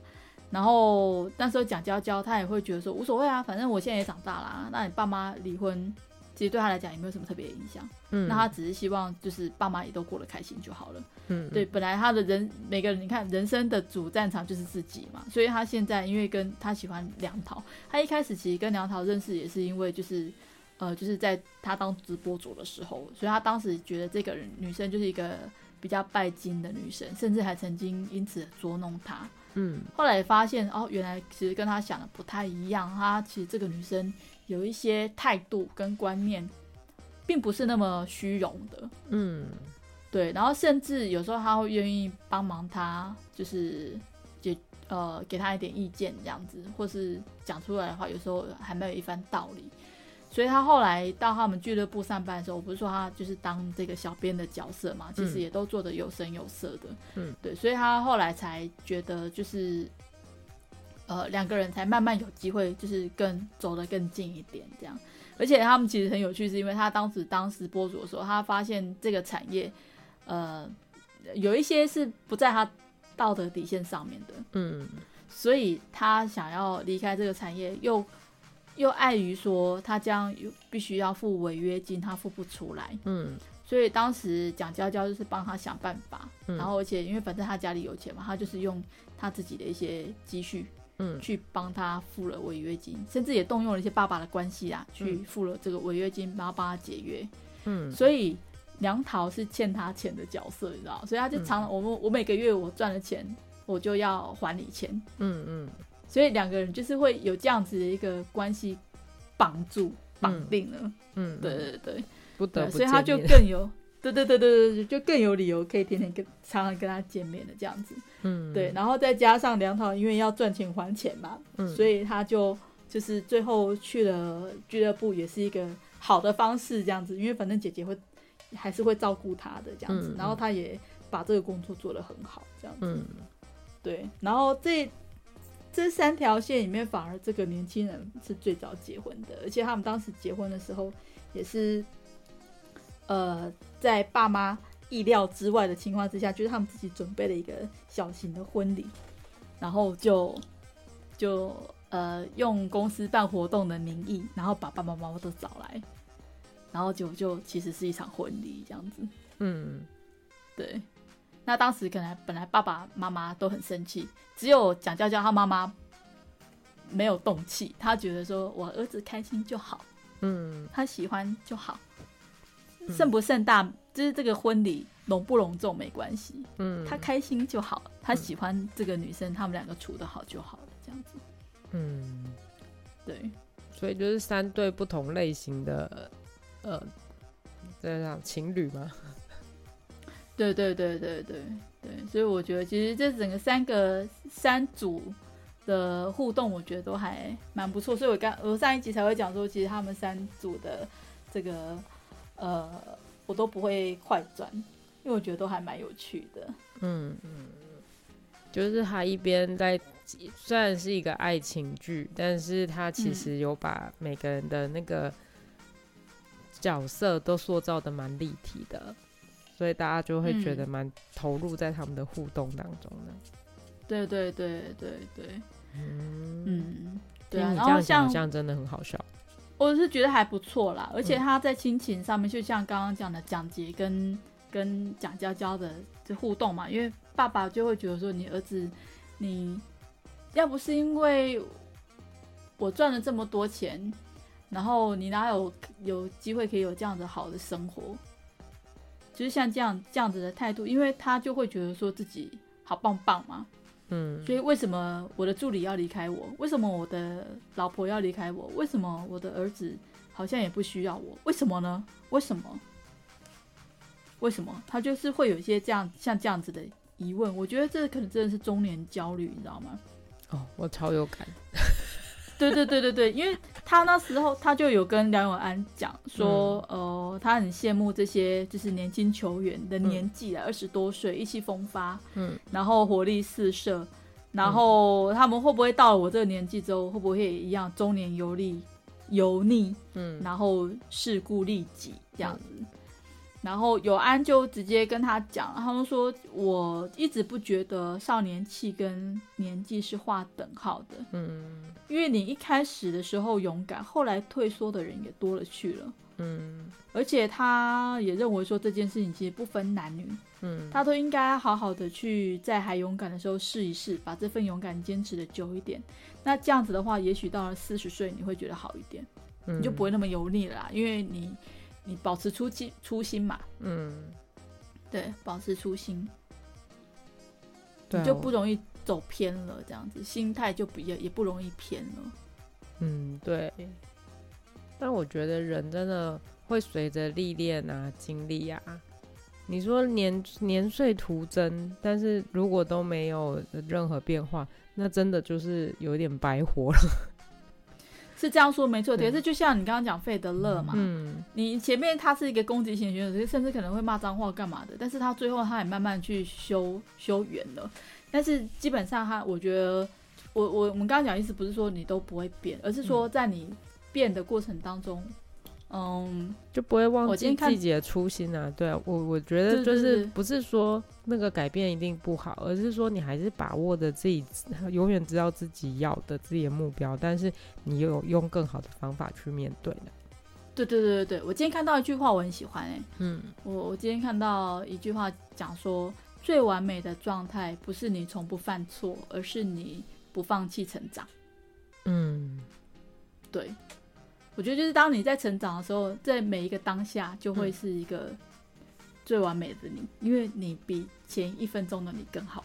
然后那时候蒋娇娇她也会觉得说无所谓啊，反正我现在也长大了，那你爸妈离婚其实对他来讲也没有什么特别的影响，嗯，那他只是希望就是爸妈也都过得开心就好了，嗯，对，本来他的人每个人你看人生的主战场就是自己嘛，所以他现在因为跟他喜欢梁桃，他一开始其实跟梁桃认识也是因为就是呃就是在他当直播主的时候，所以他当时觉得这个人女生就是一个。比较拜金的女生，甚至还曾经因此捉弄他。嗯，后来发现哦，原来其实跟他想的不太一样。她其实这个女生有一些态度跟观念，并不是那么虚荣的。嗯，对。然后甚至有时候他会愿意帮忙他，就是给呃给他一点意见这样子，或是讲出来的话，有时候还没有一番道理。所以他后来到他们俱乐部上班的时候，我不是说他就是当这个小编的角色嘛，其实也都做的有声有色的。嗯，对，所以他后来才觉得就是，呃，两个人才慢慢有机会，就是更走得更近一点这样。而且他们其实很有趣，是因为他当时当时播主的时候，他发现这个产业，呃，有一些是不在他道德底线上面的。嗯，所以他想要离开这个产业，又。又碍于说他将又必须要付违约金，他付不出来，嗯，所以当时蒋娇娇就是帮他想办法，嗯，然后而且因为反正他家里有钱嘛，他就是用他自己的一些积蓄，嗯，去帮他付了违约金，甚至也动用了一些爸爸的关系啊，去付了这个违约金，然后帮他解约，嗯，所以梁桃是欠他钱的角色，你知道，所以他就常我们我每个月我赚了钱，我就要还你钱，嗯嗯。所以两个人就是会有这样子的一个关系绑住绑定了，嗯，对对对，不得不，所以他就更有，对对对对对，就更有理由可以天天跟常常跟他见面的这样子，嗯，对，然后再加上梁桃因为要赚钱还钱嘛，嗯，所以他就就是最后去了俱乐部也是一个好的方式，这样子，因为反正姐姐会还是会照顾他的这样子，嗯、然后他也把这个工作做得很好，这样子，嗯、对，然后这这三条线里面，反而这个年轻人是最早结婚的，而且他们当时结婚的时候也是，呃，在爸妈意料之外的情况之下，就是他们自己准备了一个小型的婚礼，然后就就呃用公司办活动的名义，然后把爸爸妈妈都找来，然后就就其实是一场婚礼这样子。嗯，对。那当时可能本来爸爸妈妈都很生气，只有蒋娇娇他妈妈没有动气，他觉得说我儿子开心就好，嗯，他喜欢就好，盛不盛大，就是这个婚礼隆不隆重没关系，嗯，他开心就好，他喜欢这个女生，他们两个处得好就好了，这样子，嗯，对，所以就是三对不同类型的，呃，这样情侣吗？对对对对对对，所以我觉得其实这整个三个三组的互动，我觉得都还蛮不错。所以我刚我上一集才会讲说，其实他们三组的这个呃，我都不会快转，因为我觉得都还蛮有趣的。嗯嗯，就是他一边在虽然是一个爱情剧，但是他其实有把每个人的那个角色都塑造的蛮立体的。所以大家就会觉得蛮投入在他们的互动当中的。对对对对对，嗯嗯，对啊。然后像这样真的很好笑，我是觉得还不错啦。而且他在亲情上面，就像刚刚讲的蒋杰跟跟蒋娇娇的这互动嘛，因为爸爸就会觉得说，你儿子，你要不是因为我赚了这么多钱，然后你哪有有机会可以有这样子好的生活？就是像这样这样子的态度，因为他就会觉得说自己好棒棒嘛，嗯，所以为什么我的助理要离开我？为什么我的老婆要离开我？为什么我的儿子好像也不需要我？为什么呢？为什么？为什么？他就是会有一些这样像这样子的疑问。我觉得这可能真的是中年焦虑，你知道吗？哦，我超有感。对对对对对，因为他那时候他就有跟梁永安讲说，呃，他很羡慕这些就是年轻球员的年纪啊，二十、多岁意气风发，嗯，然后活力四射，然后他们会不会到了我这个年纪之后，会不会也一样中年油腻油腻，嗯，然后世故利己这样子。然后有安就直接跟他讲，他们说，我一直不觉得少年气跟年纪是划等号的，嗯，因为你一开始的时候勇敢，后来退缩的人也多了去了，嗯，而且他也认为说这件事情其实不分男女，嗯，他都应该好好的去在还勇敢的时候试一试，把这份勇敢坚持的久一点，那这样子的话，也许到了四十岁你会觉得好一点，嗯，你就不会那么油腻了啦，因为你。你保持初心，初心嘛，嗯，对，保持初心，对你就不容易走偏了，这样子，心态就比较也不容易偏了。嗯，对。但我觉得人真的会随着历练啊、经历啊，你说年年岁徒增，但是如果都没有任何变化，那真的就是有点白活了。是这样说没错，可是就像你刚刚讲费德勒嘛，嗯，你前面他是一个攻击型选手，甚至可能会骂脏话干嘛的，但是他最后他也慢慢去修修圆了。但是基本上他，我觉得我我我们刚刚讲意思不是说你都不会变，而是说在你变的过程当中。嗯，就不会忘记自己的初心啊。对啊，我我觉得就是不是说那个改变一定不好，而是说你还是把握着自己永远知道自己要的自己的目标，但是你又有用更好的方法去面对的。对对对对对，我今天看到一句话，我很喜欢哎、欸。嗯，我我今天看到一句话讲说，最完美的状态不是你从不犯错，而是你不放弃成长。嗯，对。我觉得就是当你在成长的时候，在每一个当下就会是一个最完美的你，嗯、因为你比前一分钟的你更好。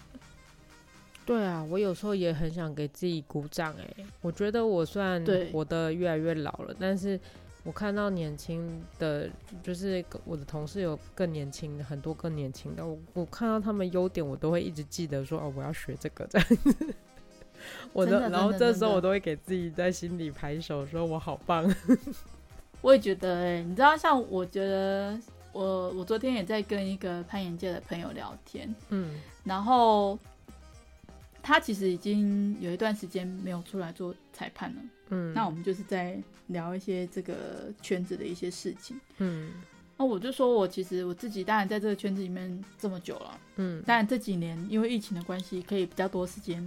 对啊，我有时候也很想给自己鼓掌哎。我觉得我虽然活得越来越老了，但是我看到年轻的，就是我的同事有更年轻的，很多更年轻的，我我看到他们优点，我都会一直记得说哦，我要学这个这样子。我的，然后这时候我都会给自己在心里拍手，说我好棒。[laughs] 我也觉得、欸，哎，你知道，像我觉得我我昨天也在跟一个攀岩界的朋友聊天，嗯，然后他其实已经有一段时间没有出来做裁判了，嗯，那我们就是在聊一些这个圈子的一些事情，嗯。那我就说，我其实我自己当然在这个圈子里面这么久了，嗯，当然这几年因为疫情的关系，可以比较多时间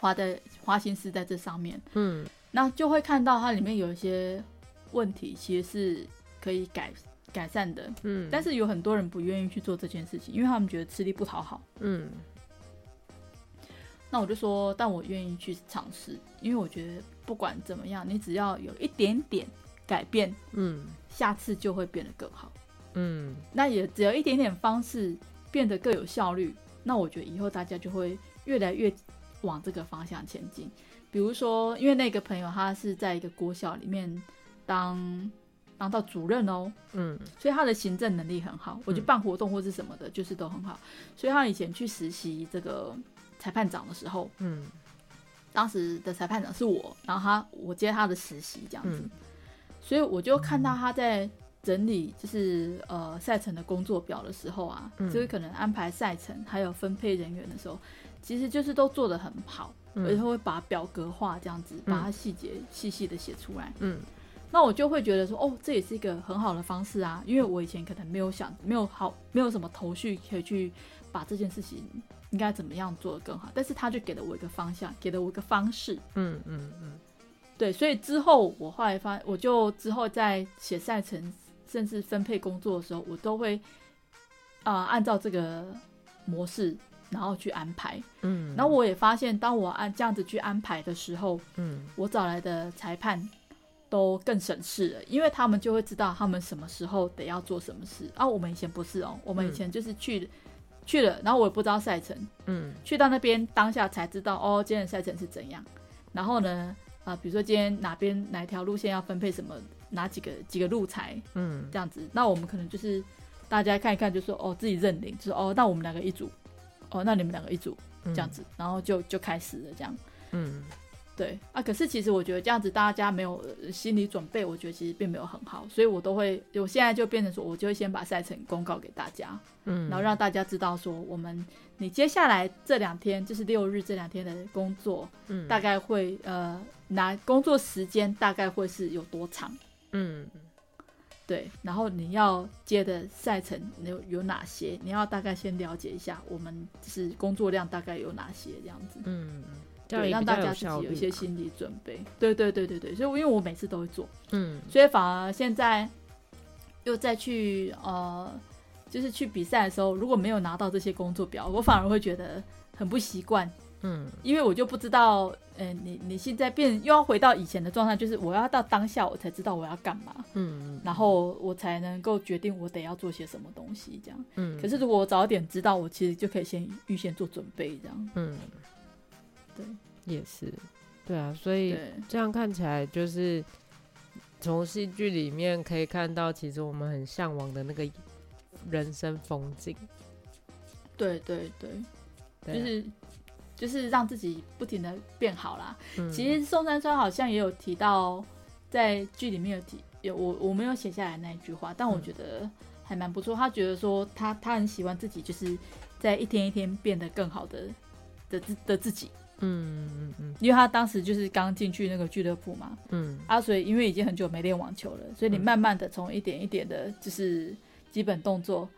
花在花心思在这上面，嗯，那就会看到它里面有一些问题，其实是可以改改善的，嗯，但是有很多人不愿意去做这件事情，因为他们觉得吃力不讨好，嗯，那我就说，但我愿意去尝试，因为我觉得不管怎么样，你只要有一点点。改变，嗯，下次就会变得更好，嗯，那也只有一点点方式变得更有效率，那我觉得以后大家就会越来越往这个方向前进。比如说，因为那个朋友他是在一个国小里面当当到主任哦，嗯，所以他的行政能力很好，我觉得办活动或是什么的，就是都很好。所以他以前去实习这个裁判长的时候，嗯，当时的裁判长是我，然后他我接他的实习这样子。嗯所以我就看到他在整理，就是呃赛程的工作表的时候啊，嗯、就是可能安排赛程还有分配人员的时候，其实就是都做得很好，嗯、而且会把表格化这样子，把它细节细细的写出来。嗯，那我就会觉得说，哦，这也是一个很好的方式啊，因为我以前可能没有想，没有好，没有什么头绪可以去把这件事情应该怎么样做得更好，但是他就给了我一个方向，给了我一个方式。嗯嗯嗯。嗯嗯对，所以之后我后来发，我就之后在写赛程，甚至分配工作的时候，我都会啊、呃、按照这个模式，然后去安排。嗯，然后我也发现，当我按这样子去安排的时候，嗯，我找来的裁判都更省事了，因为他们就会知道他们什么时候得要做什么事。啊，我们以前不是哦，我们以前就是去、嗯、去了，然后我也不知道赛程，嗯，去到那边当下才知道哦，今天的赛程是怎样，然后呢？啊，比如说今天哪边哪条路线要分配什么，哪几个几个路材，嗯，这样子，那我们可能就是大家看一看就，说哦自己认领，就说哦那我们两个一组，哦那你们两个一组，这样子，嗯、然后就就开始了这样，嗯。对啊，可是其实我觉得这样子大家没有心理准备，我觉得其实并没有很好，所以我都会，我现在就变成说，我就会先把赛程公告给大家，嗯，然后让大家知道说，我们你接下来这两天就是六日这两天的工作，嗯，大概会呃拿工作时间大概会是有多长，嗯，对，然后你要接的赛程有有哪些，你要大概先了解一下，我们是工作量大概有哪些这样子，嗯。对，让大家自己有一些心理准备。对对对对对，所以因为我每次都会做，嗯，所以反而现在又再去呃，就是去比赛的时候，如果没有拿到这些工作表，我反而会觉得很不习惯，嗯，因为我就不知道，嗯、呃，你你现在变又要回到以前的状态，就是我要到当下我才知道我要干嘛，嗯，然后我才能够决定我得要做些什么东西，这样，嗯，可是如果我早点知道，我其实就可以先预先做准备，这样，嗯。对，也是，对啊，所以这样看起来，就是从戏剧里面可以看到，其实我们很向往的那个人生风景。对对对，就是就是让自己不停的变好啦。嗯、其实宋珊珊好像也有提到，在剧里面有提有我我没有写下来那一句话，但我觉得还蛮不错。他觉得说他他很喜欢自己，就是在一天一天变得更好的的自的自己。嗯嗯嗯嗯，因为他当时就是刚进去那个俱乐部嘛，嗯，啊，所以因为已经很久没练网球了，所以你慢慢的从一点一点的，就是基本动作，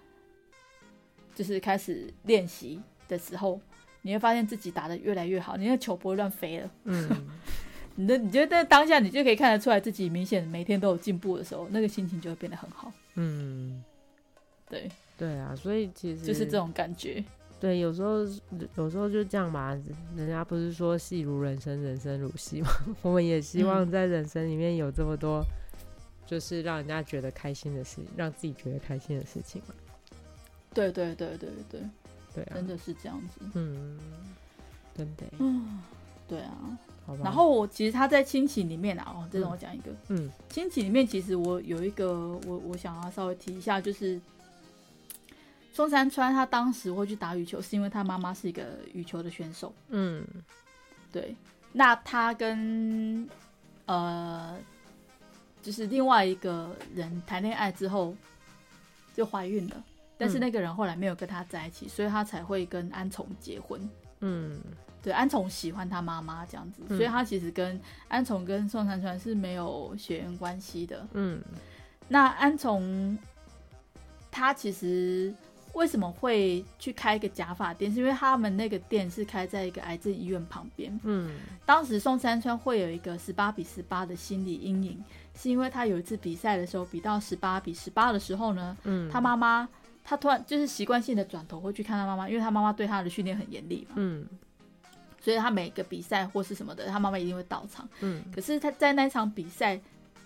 就是开始练习的时候，你会发现自己打得越来越好，你的球不会乱飞了，嗯，[laughs] 你的你觉得在当下你就可以看得出来自己明显每天都有进步的时候，那个心情就会变得很好，嗯，对对啊，所以其实就是这种感觉。对，有时候有时候就这样吧。人家不是说戏如人生，人生如戏吗？[laughs] 我们也希望在人生里面有这么多，就是让人家觉得开心的事，让自己觉得开心的事情嘛。对对对对对对啊，真的是这样子。嗯，真的。嗯，对啊。然后我其实他在亲情里面啊，哦，这让我讲一个。嗯。亲情里面其实我有一个，我我想要稍微提一下，就是。中山川他当时会去打羽球，是因为他妈妈是一个羽球的选手。嗯，对，那他跟呃，就是另外一个人谈恋爱之后就怀孕了，但是那个人后来没有跟他在一起，嗯、所以他才会跟安从结婚。嗯，对，安从喜欢他妈妈这样子，嗯、所以他其实跟安从跟宋山川是没有血缘关系的。嗯，那安从他其实。为什么会去开一个假发店？是因为他们那个店是开在一个癌症医院旁边。嗯，当时宋山川会有一个十八比十八的心理阴影，是因为他有一次比赛的时候比到十八比十八的时候呢，嗯，他妈妈他突然就是习惯性的转头会去看他妈妈，因为他妈妈对他的训练很严厉嘛。嗯，所以他每个比赛或是什么的，他妈妈一定会到场。嗯，可是他在那场比赛。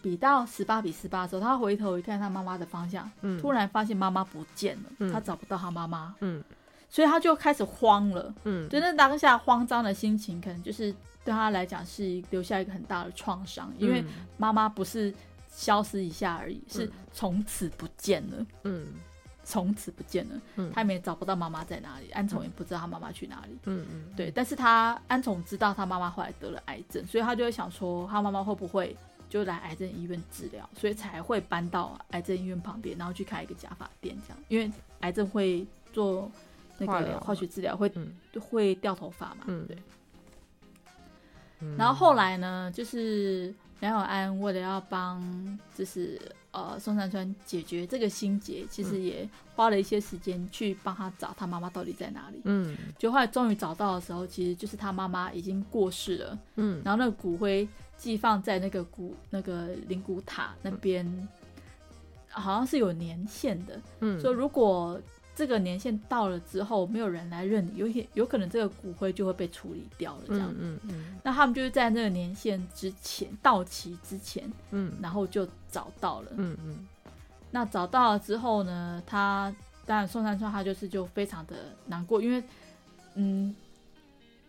比到十八比十八的时候，他回头一看他妈妈的方向，嗯，突然发现妈妈不见了，嗯，他找不到他妈妈，嗯，所以他就开始慌了，嗯，就那当下慌张的心情，可能就是对他来讲是留下一个很大的创伤，因为妈妈不是消失一下而已，是从此不见了，嗯，从此不见了，嗯，他也找不到妈妈在哪里，安从也不知道他妈妈去哪里，嗯嗯，对，但是他安从知道他妈妈后来得了癌症，所以他就会想说他妈妈会不会。就来癌症医院治疗，所以才会搬到癌症医院旁边，然后去开一个假发店，这样。因为癌症会做那个化学治疗，会、嗯、会掉头发嘛，嗯、对。然后后来呢，就是梁永安为了要帮，就是呃宋山川解决这个心结，其实也花了一些时间去帮他找他妈妈到底在哪里。嗯，就后来终于找到的时候，其实就是他妈妈已经过世了。嗯，然后那个骨灰。寄放在那个骨那个灵骨塔那边，嗯、好像是有年限的。嗯，说如果这个年限到了之后，没有人来认你，有些有可能这个骨灰就会被处理掉了。这样，嗯嗯，嗯，那他们就是在那个年限之前到期之前，嗯，然后就找到了。嗯嗯，那找到了之后呢，他当然宋山川他就是就非常的难过，因为嗯，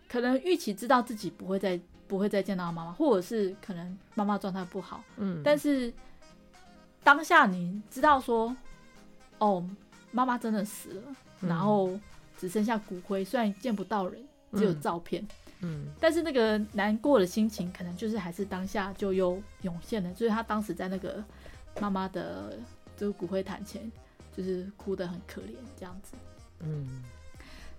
可能预期知道自己不会再。不会再见到妈妈，或者是可能妈妈状态不好，嗯，但是当下你知道说，哦，妈妈真的死了，嗯，然后只剩下骨灰，虽然见不到人，只有照片，嗯，嗯，但是那个难过的心情，可能就是还是当下就又涌现了，就是他当时在那个妈妈的这个骨灰坛前，就是哭得很可怜这样子，嗯。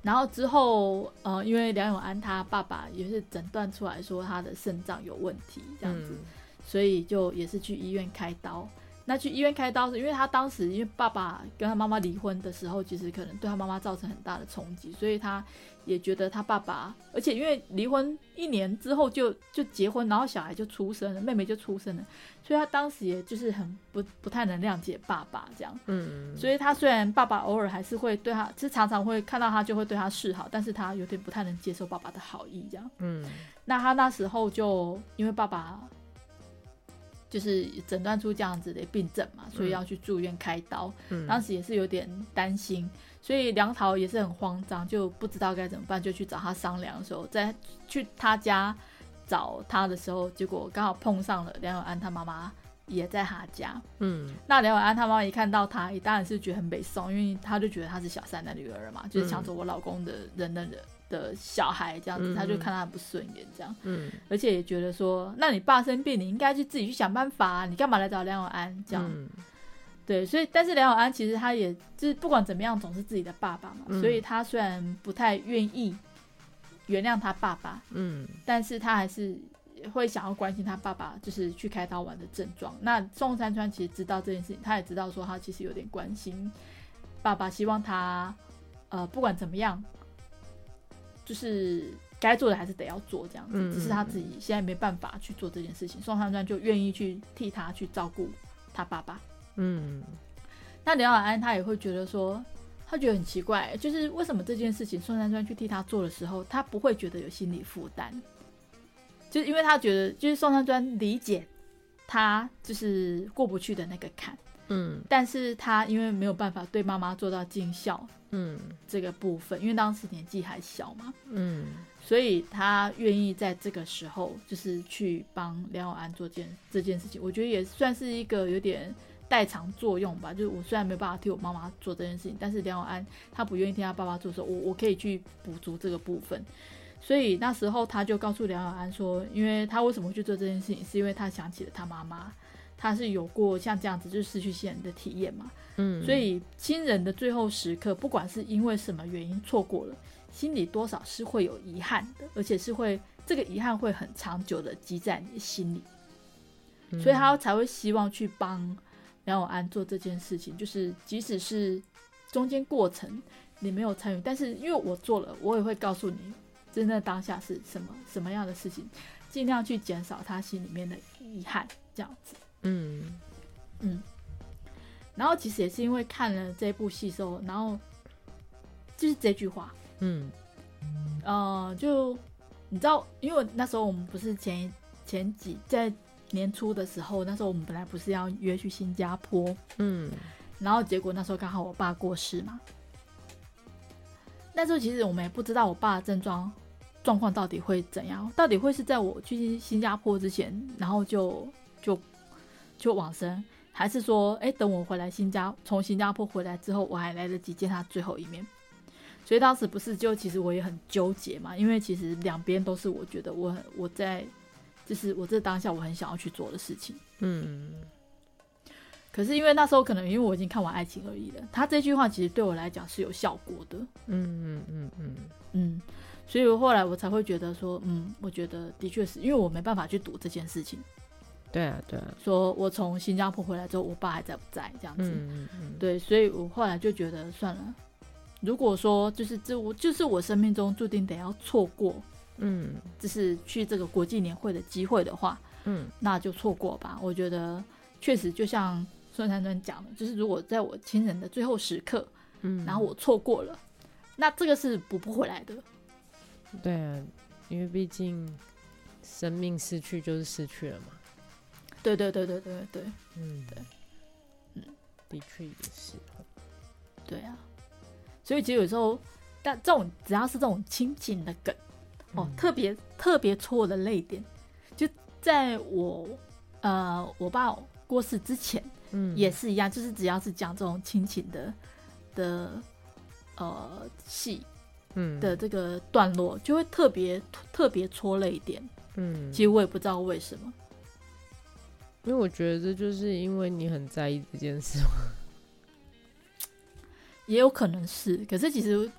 然后之后，呃，因为梁永安他爸爸也是诊断出来说他的肾脏有问题，这样子，嗯、所以就也是去医院开刀。那去医院开刀是因为他当时因为爸爸跟他妈妈离婚的时候，其实可能对他妈妈造成很大的冲击，所以他也觉得他爸爸，而且因为离婚一年之后就就结婚，然后小孩就出生了，妹妹就出生了，所以他当时也就是很不不太能谅解爸爸这样，嗯，所以他虽然爸爸偶尔还是会对他，其实常常会看到他就会对他示好，但是他有点不太能接受爸爸的好意这样，嗯，那他那时候就因为爸爸。就是诊断出这样子的病症嘛，所以要去住院开刀。嗯、当时也是有点担心，所以梁桃也是很慌张，就不知道该怎么办，就去找他商量的时候，在去他家找他的时候，结果刚好碰上了梁永安他妈妈也在他家。嗯，那梁永安他妈妈一看到他，也当然是觉得很北宋，因为他就觉得他是小三的女儿嘛，就是抢走我老公的人的人。的小孩这样子，他就看他很不顺眼这样，嗯，而且也觉得说，那你爸生病，你应该去自己去想办法啊，你干嘛来找梁永安这样？嗯、对，所以但是梁永安其实他也就是不管怎么样，总是自己的爸爸嘛，嗯、所以他虽然不太愿意原谅他爸爸，嗯，但是他还是会想要关心他爸爸，就是去开刀完的症状。那宋山川其实知道这件事情，他也知道说他其实有点关心爸爸，希望他呃不管怎么样。就是该做的还是得要做这样子，只是他自己现在没办法去做这件事情。宋山川就愿意去替他去照顾他爸爸。嗯，那梁永安他也会觉得说，他觉得很奇怪，就是为什么这件事情宋山川去替他做的时候，他不会觉得有心理负担，就是因为他觉得就是宋山川理解他就是过不去的那个坎。嗯，但是他因为没有办法对妈妈做到尽孝，嗯，这个部分，因为当时年纪还小嘛，嗯，所以他愿意在这个时候就是去帮梁永安做件这件事情，我觉得也算是一个有点代偿作用吧。就是我虽然没有办法替我妈妈做这件事情，但是梁永安他不愿意替他爸爸做的时候，我我可以去补足这个部分。所以那时候他就告诉梁永安说，因为他为什么去做这件事情，是因为他想起了他妈妈，他是有过像这样子就是失去亲人的体验嘛。嗯，所以亲人的最后时刻，不管是因为什么原因错过了，心里多少是会有遗憾的，而且是会这个遗憾会很长久的积在你的心里。嗯，所以他才会希望去帮梁永安做这件事情，就是即使是中间过程你没有参与，但是因为我做了，我也会告诉你。真的当下是什么什么样的事情，尽量去减少他心里面的遗憾，这样子。嗯嗯。然后其实也是因为看了这部戏之后，然后就是这句话，嗯，呃，就你知道，因为那时候我们不是前前几在年初的时候，那时候我们本来不是要约去新加坡，嗯，然后结果那时候刚好我爸过世嘛，那时候其实我们也不知道我爸的症状。状况到底会怎样？到底会是在我去新加坡之前，然后就就就往生，还是说，哎，等我回来新加从新加坡回来之后，我还来得及见他最后一面？所以当时不是就其实我也很纠结嘛，因为其实两边都是我觉得我我在就是我这当下我很想要去做的事情。嗯。可是因为那时候可能因为我已经看完《爱情而已》了，他这句话其实对我来讲是有效果的。嗯嗯嗯嗯嗯。所以后来我才会觉得说，嗯，我觉得的确是因为我没办法去赌这件事情。对啊，对啊。说我从新加坡回来之后，我爸还在不在这样子？嗯嗯嗯。对，所以我后来就觉得算了。如果说就是这我就是我生命中注定得要错过，嗯，就是去这个国际年会的机会的话，嗯，那就错过吧。我觉得确实就像孙珊珊讲的，就是如果在我亲人的最后时刻，嗯，然后我错过了，那这个是补不回来的。对啊，因为毕竟生命失去就是失去了嘛。对对对对对对，嗯，对，嗯，的确也是。对啊，所以其实有时候，但这种只要是这种亲情的梗，哦，嗯、特别特别戳我的泪点，就在我呃我爸过世之前，嗯，也是一样，就是只要是讲这种亲情的的呃戏。嗯。的这个段落就会特别特别戳泪点，嗯，其实我也不知道为什么，因为我觉得这就是因为你很在意这件事，[laughs] 也有可能是，可是其实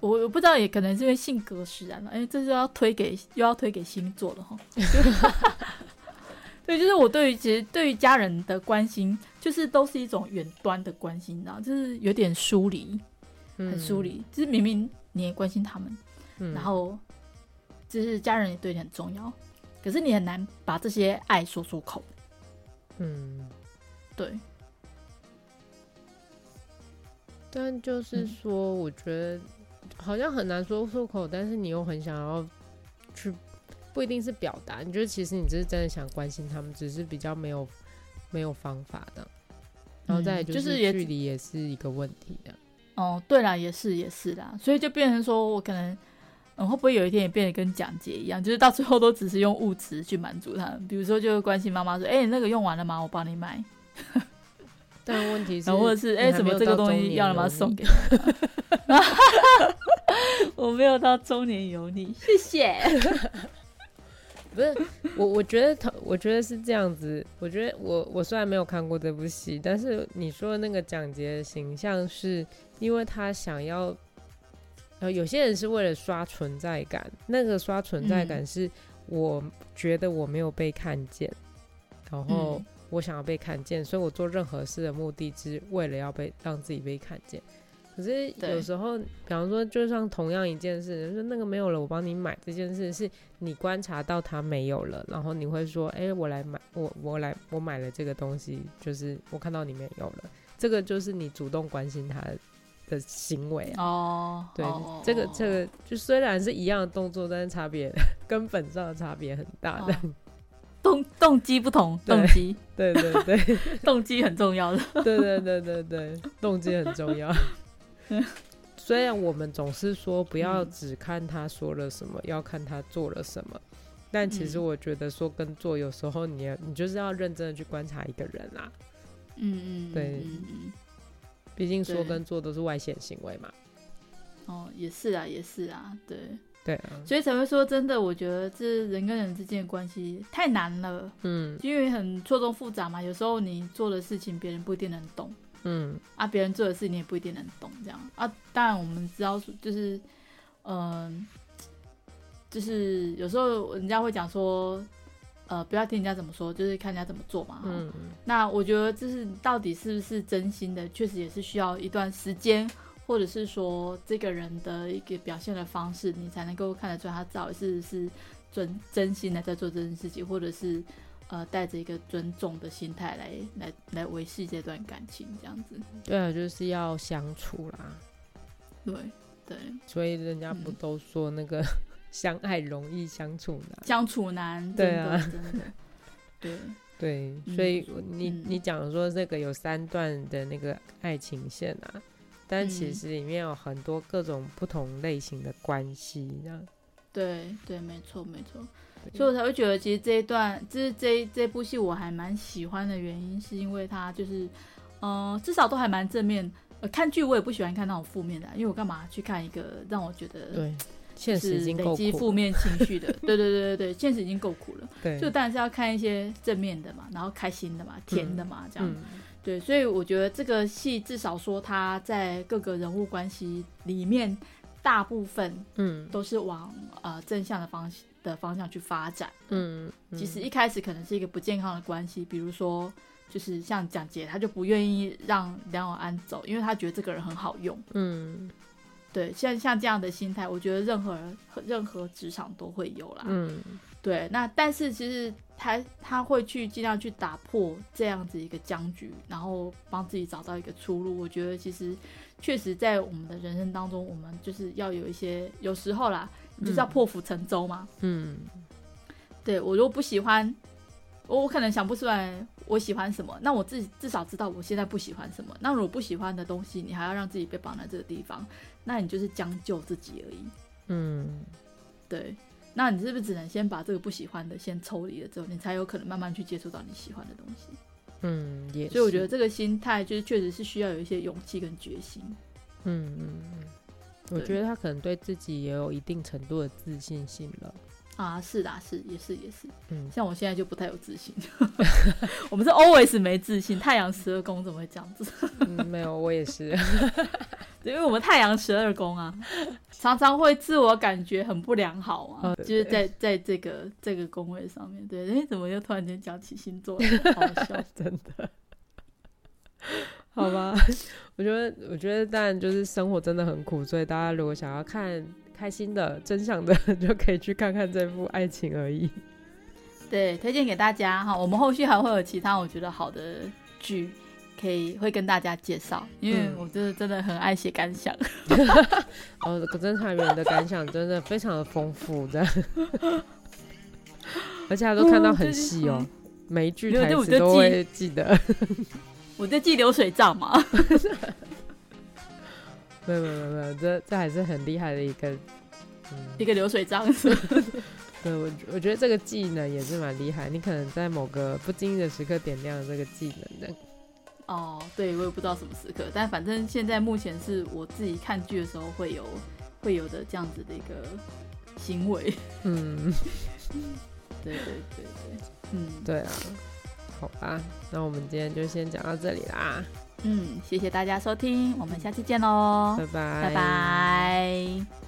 我我不知道，也可能是因为性格使然了，哎，这就要推给又要推给星座了哈，[laughs] 对，就是我对于其实对于家人的关心，就是都是一种远端的关心，然后就是有点疏离，很疏离，嗯、就是明明。你也关心他们，嗯、然后就是家人也对你很重要，可是你很难把这些爱说出口。嗯，对。但就是说，我觉得好像很难说出口，嗯、但是你又很想要去，不一定是表达。你觉得其实你只是真的想关心他们，只是比较没有没有方法的。然后再就是距离也是一个问题的。哦，对啦，也是也是啦，所以就变成说我可能，嗯，会不会有一天也变得跟蒋捷一样，就是到最后都只是用物质去满足他们，比如说就关心妈妈说，哎、欸，那个用完了吗？我帮你买。[laughs] 但问题是，或者是哎，怎么这个东西要了吗？送给你。[laughs] 我没有到中年油腻，谢谢。[laughs] 不是我，我觉得他，我觉得是这样子。我觉得我，我虽然没有看过这部戏，但是你说的那个蒋捷的形象，是因为他想要，呃，有些人是为了刷存在感，那个刷存在感是我觉得我没有被看见，然后我想要被看见，所以我做任何事的目的是为了要被让自己被看见。可是有时候，比方说，就像同样一件事，就是那个没有了，我帮你买这件事，是你观察到它没有了，然后你会说，哎、欸，我来买，我我来，我买了这个东西，就是我看到你没有了，这个就是你主动关心他的行为啊。哦，对，哦、这个这个就虽然是一样的动作，但是差别 [laughs] 根本上的差别很大的，动动机不同，动机，对对 [laughs] 对，对，动机很重要的，对对对对对，动机很重要。虽然我们总是说不要只看他说了什么，嗯、要看他做了什么，但其实我觉得说跟做有时候你你就是要认真的去观察一个人啦。嗯嗯，对，毕竟说跟做都是外显行为嘛。哦，也是啊，也是啊，对。对啊，所以才会说，真的，我觉得这人跟人之间的关系太难了。嗯，因为很错综复杂嘛，有时候你做的事情别人不一定能懂。嗯，啊，别人做的事你也不一定能懂，这样啊。当然我们知道，就是，嗯、呃，就是有时候人家会讲说，呃，不要听人家怎么说，就是看人家怎么做嘛。嗯，那我觉得这是到底是不是真心的，确实也是需要一段时间。或者是说这个人的一个表现的方式，你才能够看得出来他到底是是真真心的在做这件事情，或者是呃带着一个尊重的心态来来来维系这段感情这样子。对啊，就是要相处啦。对对，所以人家不都说那个、嗯、相爱容易相处难？相处难，对啊，真的，[laughs] 对对，所以你、嗯、你讲说这个有三段的那个爱情线啊。但其实里面有很多各种不同类型的关系，这样。对对，没错没错，所以我才会觉得，其实这一段，就是这这部戏我还蛮喜欢的原因，是因为它就是，呃，至少都还蛮正面。呃，看剧我也不喜欢看那种负面的，因为我干嘛去看一个让我觉得对，现实已经累积负面情绪的？对对对对对，现实已经够苦了。对，就当然是要看一些正面的嘛，然后开心的嘛，甜的嘛，嗯、这样。嗯对，所以我觉得这个戏至少说他在各个人物关系里面，大部分嗯都是往呃正向的方的方向去发展。嗯，嗯，其实一开始可能是一个不健康的关系，比如说就是像蒋杰，他就不愿意让梁永安走，因为他觉得这个人很好用。嗯，对，像像这样的心态，我觉得任何人任何职场都会有啦。嗯。对，那但是其实他他会去尽量去打破这样子一个僵局，然后帮自己找到一个出路。我觉得其实确实在我们的人生当中，我们就是要有一些有时候啦，你就是要破釜沉舟嘛。嗯，对，我如果不喜欢，我可能想不出来我喜欢什么，那我自己至少知道我现在不喜欢什么。那如果不喜欢的东西，你还要让自己被绑在这个地方，那你就是将就自己而已。嗯，对。那你是不是只能先把这个不喜欢的先抽离了之后，你才有可能慢慢去接触到你喜欢的东西？嗯，也。所以我觉得这个心态就是确实是需要有一些勇气跟决心。嗯嗯嗯，我觉得他可能对自己也有一定程度的自信心了。啊，是的，是，也是，也是。嗯，像我现在就不太有自信。[laughs] 我们是 always 没自信，太阳十二宫怎么会这样子？嗯，没有，我也是。[laughs] 因为我们太阳十二宫啊，常常会自我感觉很不良好啊，哦、就是在在这个这个宫位上面，对，哎，怎么又突然间讲起星座，好笑，[laughs] 真的，好吧？我觉得，我觉得，当然就是生活真的很苦，所以大家如果想要看开心的、真相的，[laughs] 就可以去看看这部《爱情而已》。对，推荐给大家哈。我们后续还会有其他我觉得好的剧。可以会跟大家介绍，因为我真的真的很爱写感想。[laughs] 哦，侦查员的感想真的非常的丰富，这样，[laughs] 而且他都看到很细哦，每一句台词都会记得。我在记流水账嘛。没有没有没有，这这还是很厉害的一个，嗯、一个流水账是。对，我我觉得这个技能也是蛮厉害，你可能在某个不经意的时刻点亮了这个技能的。哦，对，我也不知道什么时刻，但反正现在目前是我自己看剧的时候会有会有的这样子的一个行为。嗯，对对对对，嗯，对啊，好吧，那我们今天就先讲到这里啦。嗯，谢谢大家收听，我们下期见喽，拜拜，拜拜。